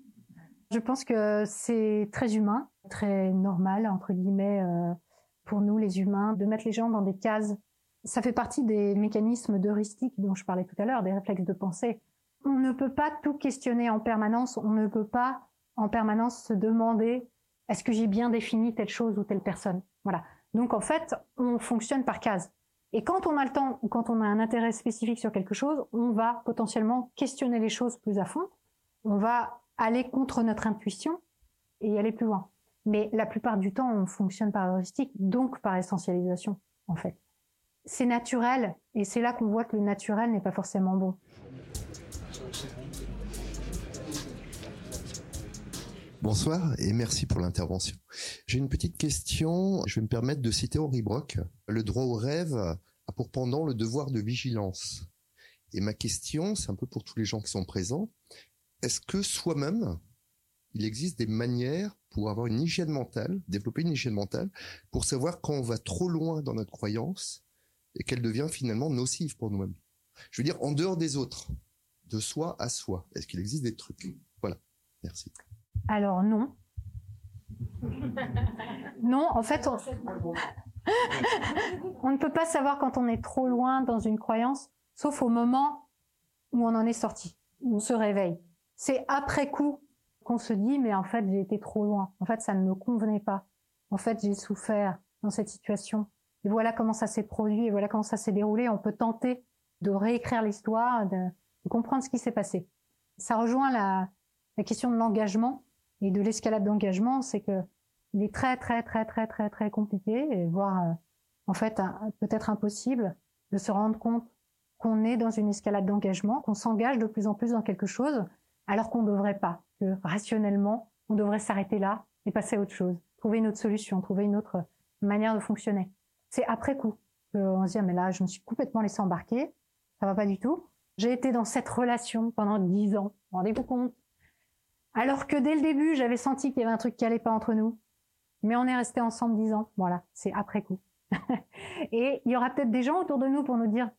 Je pense que c'est très humain, très normal, entre guillemets, euh, pour nous les humains, de mettre les gens dans des cases. Ça fait partie des mécanismes d'heuristique dont je parlais tout à l'heure, des réflexes de pensée. On ne peut pas tout questionner en permanence, on ne peut pas en permanence se demander est-ce que j'ai bien défini telle chose ou telle personne? Voilà. Donc en fait, on fonctionne par cases. Et quand on a le temps ou quand on a un intérêt spécifique sur quelque chose, on va potentiellement questionner les choses plus à fond. On va aller contre notre intuition et aller plus loin. Mais la plupart du temps, on fonctionne par heuristique, donc par essentialisation, en fait. C'est naturel, et c'est là qu'on voit que le naturel n'est pas forcément bon. Bonsoir et merci pour l'intervention. J'ai une petite question. Je vais me permettre de citer Henri Brock. Le droit au rêve a pour pendant le devoir de vigilance. Et ma question, c'est un peu pour tous les gens qui sont présents. Est-ce que soi-même, il existe des manières pour avoir une hygiène mentale, développer une hygiène mentale, pour savoir quand on va trop loin dans notre croyance et qu'elle devient finalement nocive pour nous-mêmes Je veux dire, en dehors des autres, de soi à soi. Est-ce qu'il existe des trucs? Voilà. Merci. Alors non. Non, en fait, on... ne peut pas savoir quand on est trop loin dans une croyance, sauf au moment où on en est sorti, où on se réveille. C'est après coup qu'on se dit, mais en fait, j'ai été trop loin. En fait, ça ne me convenait pas. En fait, j'ai souffert dans cette situation. Et voilà comment ça s'est produit, et voilà comment ça s'est déroulé. On peut tenter de réécrire l'histoire, de, comprendre ce qui s'est passé. Ça rejoint la, la question de l'engagement et de l'escalade d'engagement, c'est que il est très très très très très très compliqué et voire euh, en fait peut-être impossible de se rendre compte qu'on est dans une escalade d'engagement, qu'on s'engage de plus en plus dans quelque chose alors qu'on ne devrait pas, que rationnellement on devrait s'arrêter là et passer à autre chose, trouver une autre solution, trouver une autre manière de fonctionner. C'est après coup qu'on se dit ah, mais là je me suis complètement laissé embarquer, ça va pas du tout. J'ai été dans cette relation pendant dix ans, rendez-vous compte alors que dès le début, j'avais senti qu'il y avait un truc qui allait pas entre nous. Mais on est resté ensemble dix ans. Voilà, c'est après coup. Et il y aura peut-être des gens autour de nous pour nous dire,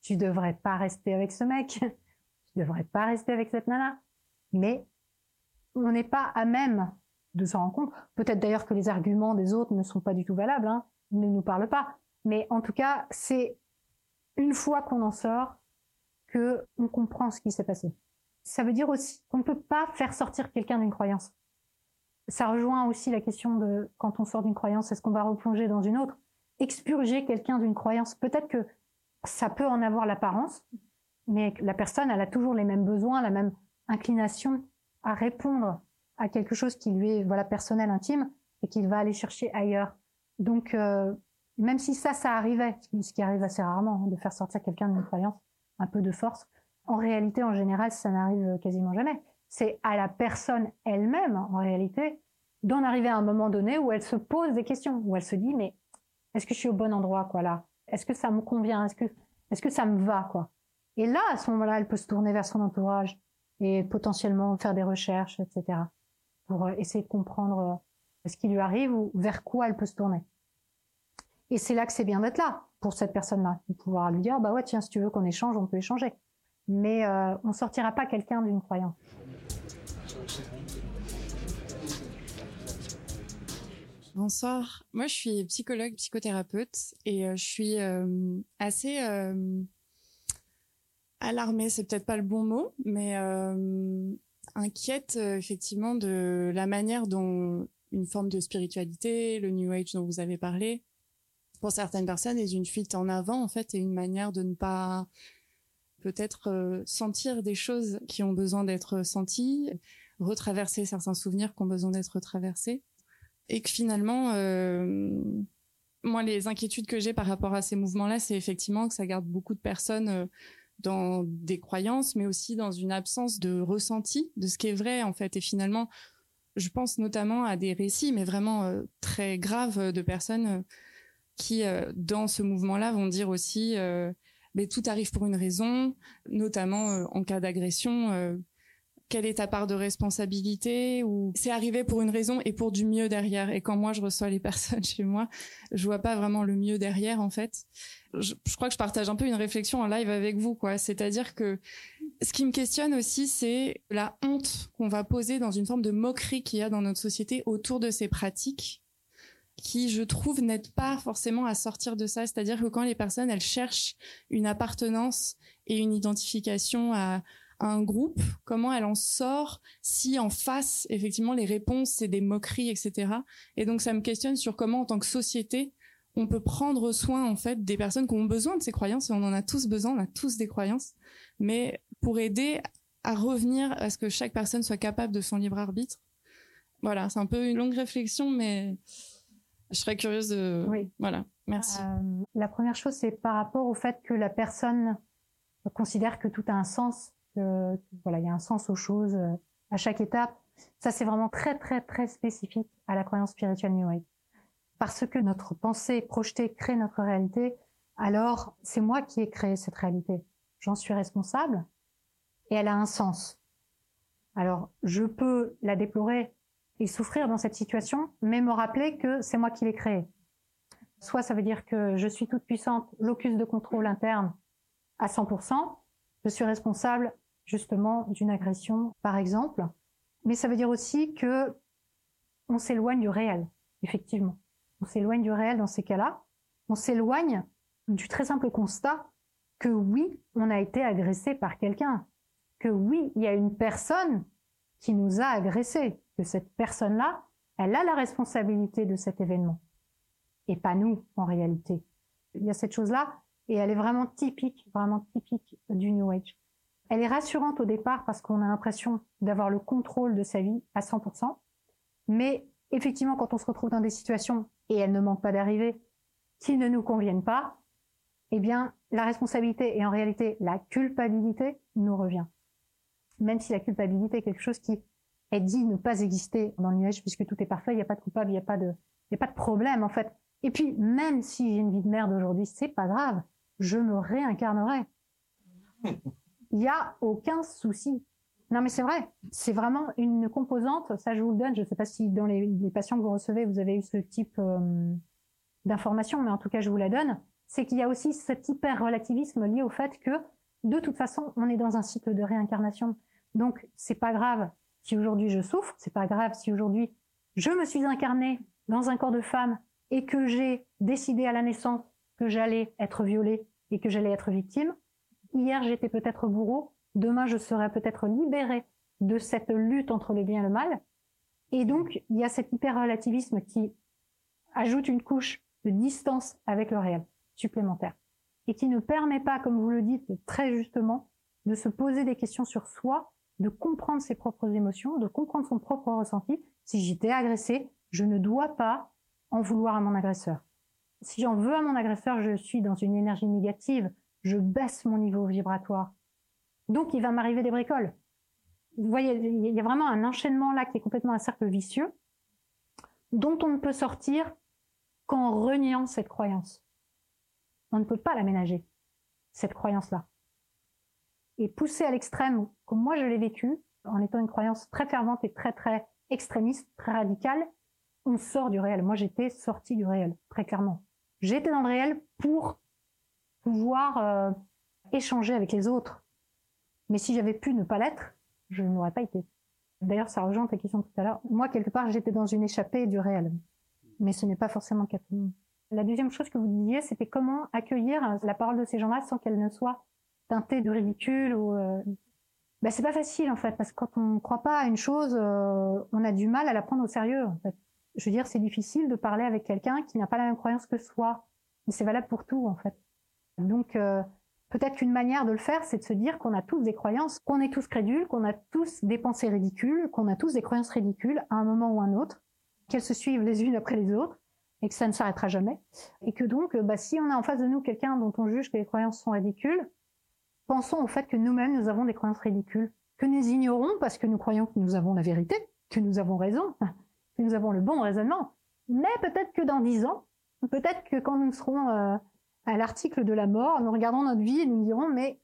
tu devrais pas rester avec ce mec. Tu devrais pas rester avec cette nana. Mais on n'est pas à même de s'en rendre compte. Peut-être d'ailleurs que les arguments des autres ne sont pas du tout valables, hein, ne nous parlent pas. Mais en tout cas, c'est une fois qu'on en sort que on comprend ce qui s'est passé. Ça veut dire aussi qu'on ne peut pas faire sortir quelqu'un d'une croyance. Ça rejoint aussi la question de quand on sort d'une croyance, est-ce qu'on va replonger dans une autre? Expurger quelqu'un d'une croyance, peut-être que ça peut en avoir l'apparence, mais la personne, elle a toujours les mêmes besoins, la même inclination à répondre à quelque chose qui lui est voilà personnel, intime, et qu'il va aller chercher ailleurs. Donc, euh, même si ça, ça arrivait, ce qui- arrive assez rarement, hein, de faire sortir quelqu'un d'une croyance, un peu de force, en réalité, en général, ça n'arrive quasiment jamais. C'est à la personne elle-même, en réalité, d'en arriver à un moment donné où elle se pose des questions, où elle se dit, mais est-ce que je suis au bon endroit, quoi, là? Est-ce que ça me convient? Est-ce que, est-ce que ça me va, quoi? Et là, à ce moment-là, elle peut se tourner vers son entourage et potentiellement faire des recherches, etc., pour euh, essayer de comprendre euh, ce qui lui arrive ou vers quoi elle peut se tourner? Et c'est là que c'est bien d'être là pour cette personne-là, de pouvoir lui dire, bah ouais, tiens, si tu veux qu'on échange, on peut échanger. Mais euh, on sortira pas quelqu'un d'une croyance. Bonsoir. Moi, je suis psychologue, psychothérapeute et euh, je suis euh, assez euh, alarmée, c'est peut-être pas le bon mot, mais inquiète effectivement de la manière dont une forme de spiritualité, le New Age dont vous avez parlé, pour certaines personnes est une fuite en avant en fait et une manière de ne pas peut-être euh, sentir des choses qui ont besoin d'être senties, retraverser certains souvenirs qui ont besoin d'être retraversés et que finalement, euh, moi, les inquiétudes que j'ai par rapport à ces mouvements-là, c'est effectivement que ça garde beaucoup de personnes euh, dans des croyances, mais aussi dans une absence de ressenti de ce qui est vrai, en fait. Et finalement, je pense notamment à des récits, mais vraiment euh, très graves, de personnes euh, qui, euh, dans ce mouvement-là, vont dire aussi, euh, mais tout arrive pour une raison, notamment euh, en cas d'agression. euh, quelle est ta part de responsabilité ou c'est arrivé pour une raison et pour du mieux derrière et quand moi je reçois les personnes chez moi je vois pas vraiment le mieux derrière en fait je, je crois que je partage un peu une réflexion en live avec vous quoi c'est-à-dire que ce qui me questionne aussi c'est la honte qu'on va poser dans une forme de moquerie qu'il y a dans notre société autour de ces pratiques qui, je trouve, n'aident pas forcément à sortir de ça. C'est-à-dire que quand les personnes, elles cherchent une appartenance et une identification à, un groupe, comment elle en sort si en face, effectivement, les réponses, c'est des moqueries, etc. Et donc, ça me questionne sur comment, en tant que société, on peut prendre soin, en fait, des personnes qui ont besoin de ces croyances, et on en a tous besoin, on a tous des croyances, mais pour aider à revenir à ce que chaque personne soit capable de son libre arbitre. Voilà, c'est un peu une longue réflexion, mais je serais curieuse de... Oui. Voilà, merci. Euh, la première chose, c'est par rapport au fait que la personne considère que tout a un sens, que voilà, il y a un sens aux choses euh, à chaque étape. Ça, c'est vraiment très, très, très spécifique à la croyance spirituelle New Age. Parce que notre pensée projetée crée notre réalité, alors c'est moi qui ai créé cette réalité. J'en suis responsable et elle a un sens. Alors, je peux la déplorer et souffrir dans cette situation, mais me rappeler que c'est moi qui l'ai créée. Soit ça veut dire que je suis toute puissante, locus de contrôle interne à 100%, je suis responsable justement d'une agression, par exemple. Mais ça veut dire aussi que on s'éloigne du réel, effectivement. On s'éloigne du réel dans ces cas-là. On s'éloigne du très simple constat que oui, on a été agressé par quelqu'un. Que oui, il y a une personne qui nous a agressés. Que cette personne-là, elle a la responsabilité de cet événement. Et pas nous, en réalité. Il y a cette chose-là, et elle est vraiment typique, vraiment typique du New Age. Elle est rassurante au départ parce qu'on a l'impression d'avoir le contrôle de sa vie à 100%. Mais effectivement, quand on se retrouve dans des situations, et elles ne manquent pas d'arriver, qui ne nous conviennent pas, eh bien, la responsabilité et en réalité la culpabilité nous revient. Même si la culpabilité est quelque chose qui est dit ne pas exister dans le New Age puisque tout est parfait, il n'y a pas de coupable, il n'y a pas de, il n'y a pas de problème en fait. Et puis, même si j'ai une vie de merde aujourd'hui, c'est pas grave. Je me réincarnerai. Il n'y a aucun souci. Non, mais c'est vrai. C'est vraiment une composante. Ça, je vous le donne. Je ne sais pas si dans les, les, patients que vous recevez, vous avez eu ce type euh, d'information, mais en tout cas, je vous la donne. C'est qu'il y a aussi cet hyper relativisme lié au fait que, de toute façon, on est dans un cycle de réincarnation. Donc, c'est pas grave si aujourd'hui je souffre. C'est pas grave si aujourd'hui je me suis incarnée dans un corps de femme et que j'ai décidé à la naissance que j'allais être violée et que j'allais être victime. Hier, j'étais peut-être bourreau. Demain, je serai peut-être libérée de cette lutte entre le bien et le mal. Et donc, il y a cet hyper-relativisme qui ajoute une couche de distance avec le réel supplémentaire et qui ne permet pas, comme vous le dites très justement, de se poser des questions sur soi, de comprendre ses propres émotions, de comprendre son propre ressenti. Si j'étais agressée, je ne dois pas en vouloir à mon agresseur. Si j'en veux à mon agresseur, je suis dans une énergie négative, je baisse mon niveau vibratoire. Donc il va m'arriver des bricoles. Vous voyez, il y a vraiment un enchaînement là qui est complètement un cercle vicieux, dont on ne peut sortir qu'en reniant cette croyance. On ne peut pas l'aménager, cette croyance-là. et poussé à l'extrême, comme moi je l'ai vécu, en étant une croyance très fervente et très très extrémiste, très radicale, on sort du réel. Moi j'étais sortie du réel, très clairement. J'étais dans le réel pour pouvoir euh, échanger avec les autres. Mais si j'avais pu ne pas l'être, je n'aurais pas été. D'ailleurs, ça rejoint ta question tout à l'heure. Moi, quelque part, j'étais dans une échappée du réel. Mais ce n'est pas forcément le cas La deuxième chose que vous disiez, c'était comment accueillir la parole de ces gens-là sans qu'elle ne soit teintée de ridicule ou. Euh... Ben, c'est pas facile en fait, parce que quand on ne croit pas à une chose, euh, on a du mal à la prendre au sérieux. En fait. Je veux dire, c'est difficile de parler avec quelqu'un qui n'a pas la même croyance que soi. Mais c'est valable pour tout en fait. Donc, euh, Peut-être qu'une manière de le faire, c'est de se dire qu'on a tous des croyances, qu'on est tous crédules, qu'on a tous des pensées ridicules, qu'on a tous des croyances ridicules à un moment ou un autre, qu'elles se suivent les unes après les autres et que ça ne s'arrêtera jamais. Et que donc, bah, si on a en face de nous quelqu'un dont on juge que les croyances sont ridicules, pensons au fait que nous-mêmes, nous avons des croyances ridicules, que nous ignorons parce que nous croyons que nous avons la vérité, que nous avons raison, que nous avons le bon raisonnement. Mais peut-être que dans dix ans, peut-être que quand nous serons euh, à l'article de la mort, nous regardons notre vie et nous dirons, mais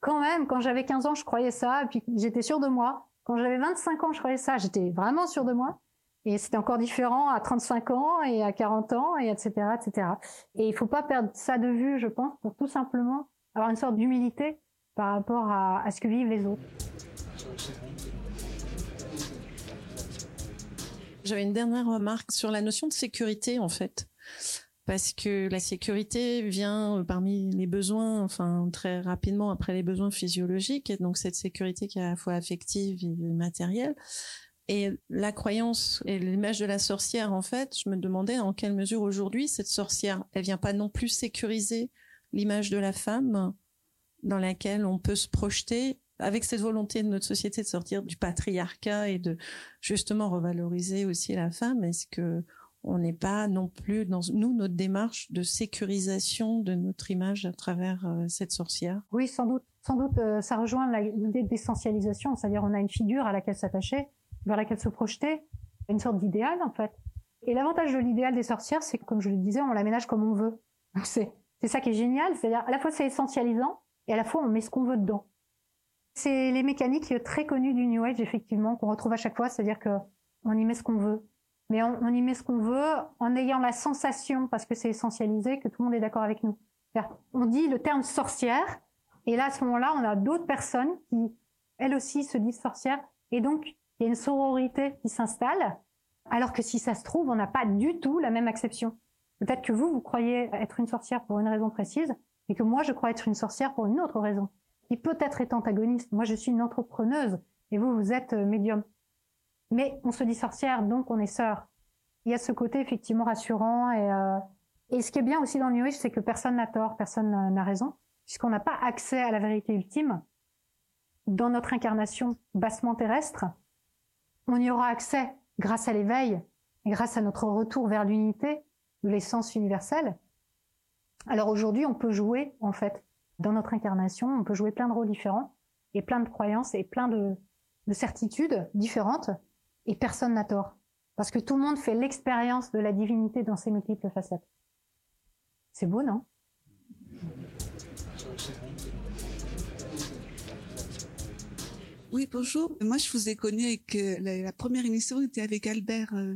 quand même, quand j'avais 15 ans, je croyais ça, et puis j'étais sûr de moi. Quand j'avais 25 ans, je croyais ça, j'étais vraiment sûr de moi. Et c'était encore différent à 35 ans et à 40 ans, et etc., etc. Et il faut pas perdre ça de vue, je pense, pour tout simplement avoir une sorte d'humilité par rapport à, à ce que vivent les autres. J'avais une dernière remarque sur la notion de sécurité, en fait parce que la sécurité vient euh, parmi les besoins, enfin très rapidement après les besoins physiologiques, et donc cette sécurité qui est à la fois affective et matérielle. Et la croyance et l'image de la sorcière, en fait, je me demandais en quelle mesure aujourd'hui cette sorcière, elle vient pas non plus sécuriser l'image de la femme dans laquelle on peut se projeter avec cette volonté de notre société de sortir du patriarcat et de justement revaloriser aussi la femme. Est-ce que on n'est pas non plus dans nous notre démarche de sécurisation de notre image à travers euh, cette sorcière. Oui, sans doute. Sans doute, euh, ça rejoint l'idée d'essentialisation, c'est-à-dire on a une figure à laquelle s'attacher, vers laquelle se projeter, une sorte d'idéal en fait. Et l'avantage de l'idéal des sorcières, c'est que comme je le disais, on l'aménage comme on veut. C'est ça qui est génial, c'est-à-dire à la fois c'est essentialisant et à la fois on met ce qu'on veut dedans. C'est les mécaniques très connues du New Age effectivement qu'on retrouve à chaque fois, c'est-à-dire que on y met ce qu'on veut mais on, y met ce qu'on veut en ayant la sensation, parce que c'est essentialisé, que tout le monde est d'accord avec nous. On dit le terme sorcière, et là, à ce moment-là, on a d'autres personnes qui, elles aussi, se disent sorcières, et donc, il y a une sororité qui s'installe, alors que si ça se trouve, on n'a pas du tout la même acception. Peut-être que vous, vous croyez être une sorcière pour une raison précise, et que moi, je crois être une sorcière pour une autre raison, qui peut-être est antagoniste. Moi, je suis une entrepreneuse, et vous, vous êtes euh, médium. Mais on se dit sorcière, donc on est sœur. Il y a ce côté effectivement rassurant et, euh, et ce qui est bien aussi dans le New Age, c'est que personne n'a tort, personne n'a raison, puisqu'on n'a pas accès à la vérité ultime. Dans notre incarnation bassement terrestre, on y aura accès grâce à l'éveil grâce à notre retour vers l'unité de l'essence universelle. Alors aujourd'hui, on peut jouer, en fait, dans notre incarnation, on peut jouer plein de rôles différents et plein de croyances et plein de certitudes différentes et personne n'a tort. Parce que tout le monde fait l'expérience de la divinité dans ses multiples facettes. C'est beau, non? Oui, bonjour. Moi, je vous ai connu avec euh, la, première émission était avec Albert euh,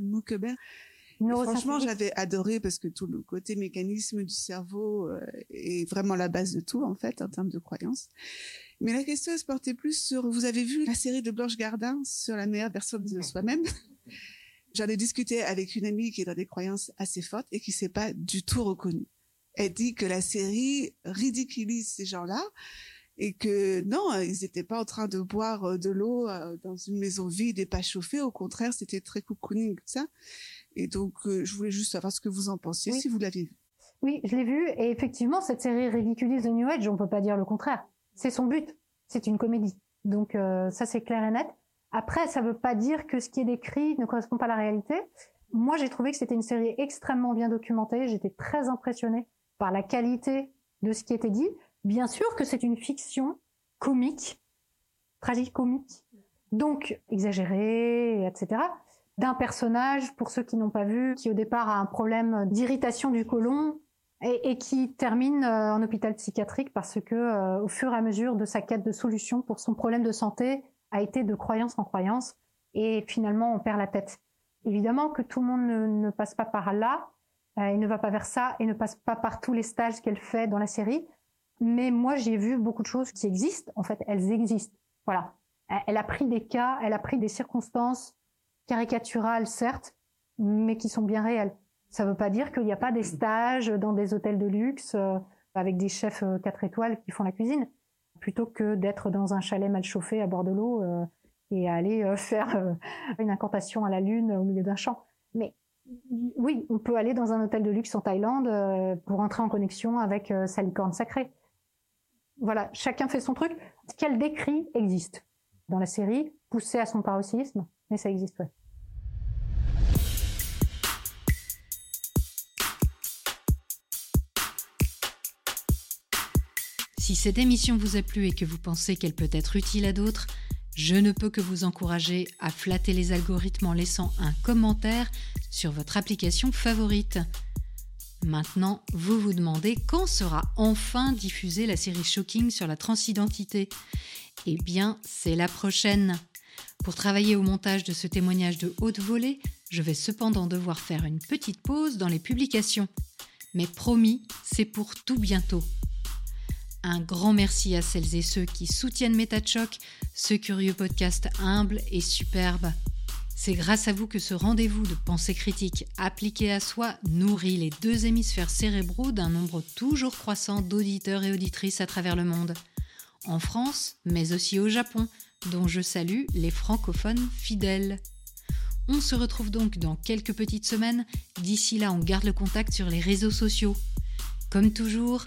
Franchement, j'avais adoré parce que tout le côté mécanisme du cerveau euh, est vraiment la base de tout en fait en termes de croyances. Mais la question se portait plus sur, vous avez vu la série de Blanche Gardin sur la meilleure version de soi-même? J'en ai discuté avec une amie qui est dans des croyances assez fortes et qui s'est pas du tout reconnue. Elle dit que la série ridiculise ces gens-là et que non, ils n'étaient pas en train de boire euh, de l'eau euh, dans une maison vide et pas chauffée. Au contraire, c'était très cocooning, ça. Et donc, euh, je voulais juste savoir ce que vous en pensiez, si vous l'aviez vu. Oui, je l'ai vu. Et effectivement, cette série ridiculise le New Age. On peut pas dire le contraire. C'est son but. C'est une comédie. Donc euh, ça, c'est clair et net. Après, ça ne veut pas dire que ce qui est décrit ne correspond pas à la réalité. Moi, j'ai trouvé que c'était une série extrêmement bien documentée. J'étais très impressionnée par la qualité de ce qui était dit. Bien sûr que c'est une fiction comique, tragique-comique, donc exagérée, etc. D'un personnage, pour ceux qui n'ont pas vu, qui au départ a un problème d'irritation du côlon, et, qui termine euh, en hôpital psychiatrique parce que, euh, au fur et à mesure de sa quête de solution pour son problème de santé, a été de croyance en croyance, et finalement on perd la tête. Évidemment que tout le monde ne, passe pas par là, euh, il ne va pas vers ça, et ne passe pas par tous les stages qu'elle fait dans la série. Mais moi, j'ai vu beaucoup de choses qui existent. En fait, elles existent. Voilà. Elle a pris des cas, elle a pris des circonstances caricaturales, certes, mais qui sont bien réelles. Ça ne veut pas dire qu'il n'y a pas des stages dans des hôtels de luxe euh, avec des chefs 4 euh, étoiles qui font la cuisine, plutôt que d'être dans un chalet mal chauffé à bord de l'eau euh, et aller faire une incantation à la lune au milieu d'un champ. Mais oui, on peut aller dans un hôtel de luxe en Thaïlande pour entrer en connexion avec sa licorne sacrée. Voilà, chacun fait son truc. Ce qu'elle décrit existe dans la série, poussé à son paroxysme, mais ça existe. Ouais. Si cette émission vous a plu et que vous pensez qu'elle peut être utile à d'autres, je ne peux que vous encourager à flatter les algorithmes en laissant un commentaire sur votre application favorite. Maintenant, vous vous demandez quand sera enfin diffusée la série Shocking sur la transidentité. Eh bien, c'est la prochaine. Pour travailler au montage de ce témoignage de haute volée, je vais cependant devoir faire une petite pause dans les publications. Mais promis, c'est pour tout bientôt. Un grand merci à celles et ceux qui soutiennent MetaChoc, ce curieux podcast humble et superbe. C'est grâce à vous que ce rendez-vous de pensée critique appliqué à soi nourrit les deux hémisphères cérébraux d'un nombre toujours croissant d'auditeurs et auditrices à travers le monde. En France, mais aussi au Japon, dont je salue les francophones fidèles. On se retrouve donc dans quelques petites semaines. D'ici là, on garde le contact sur les réseaux sociaux. Comme toujours,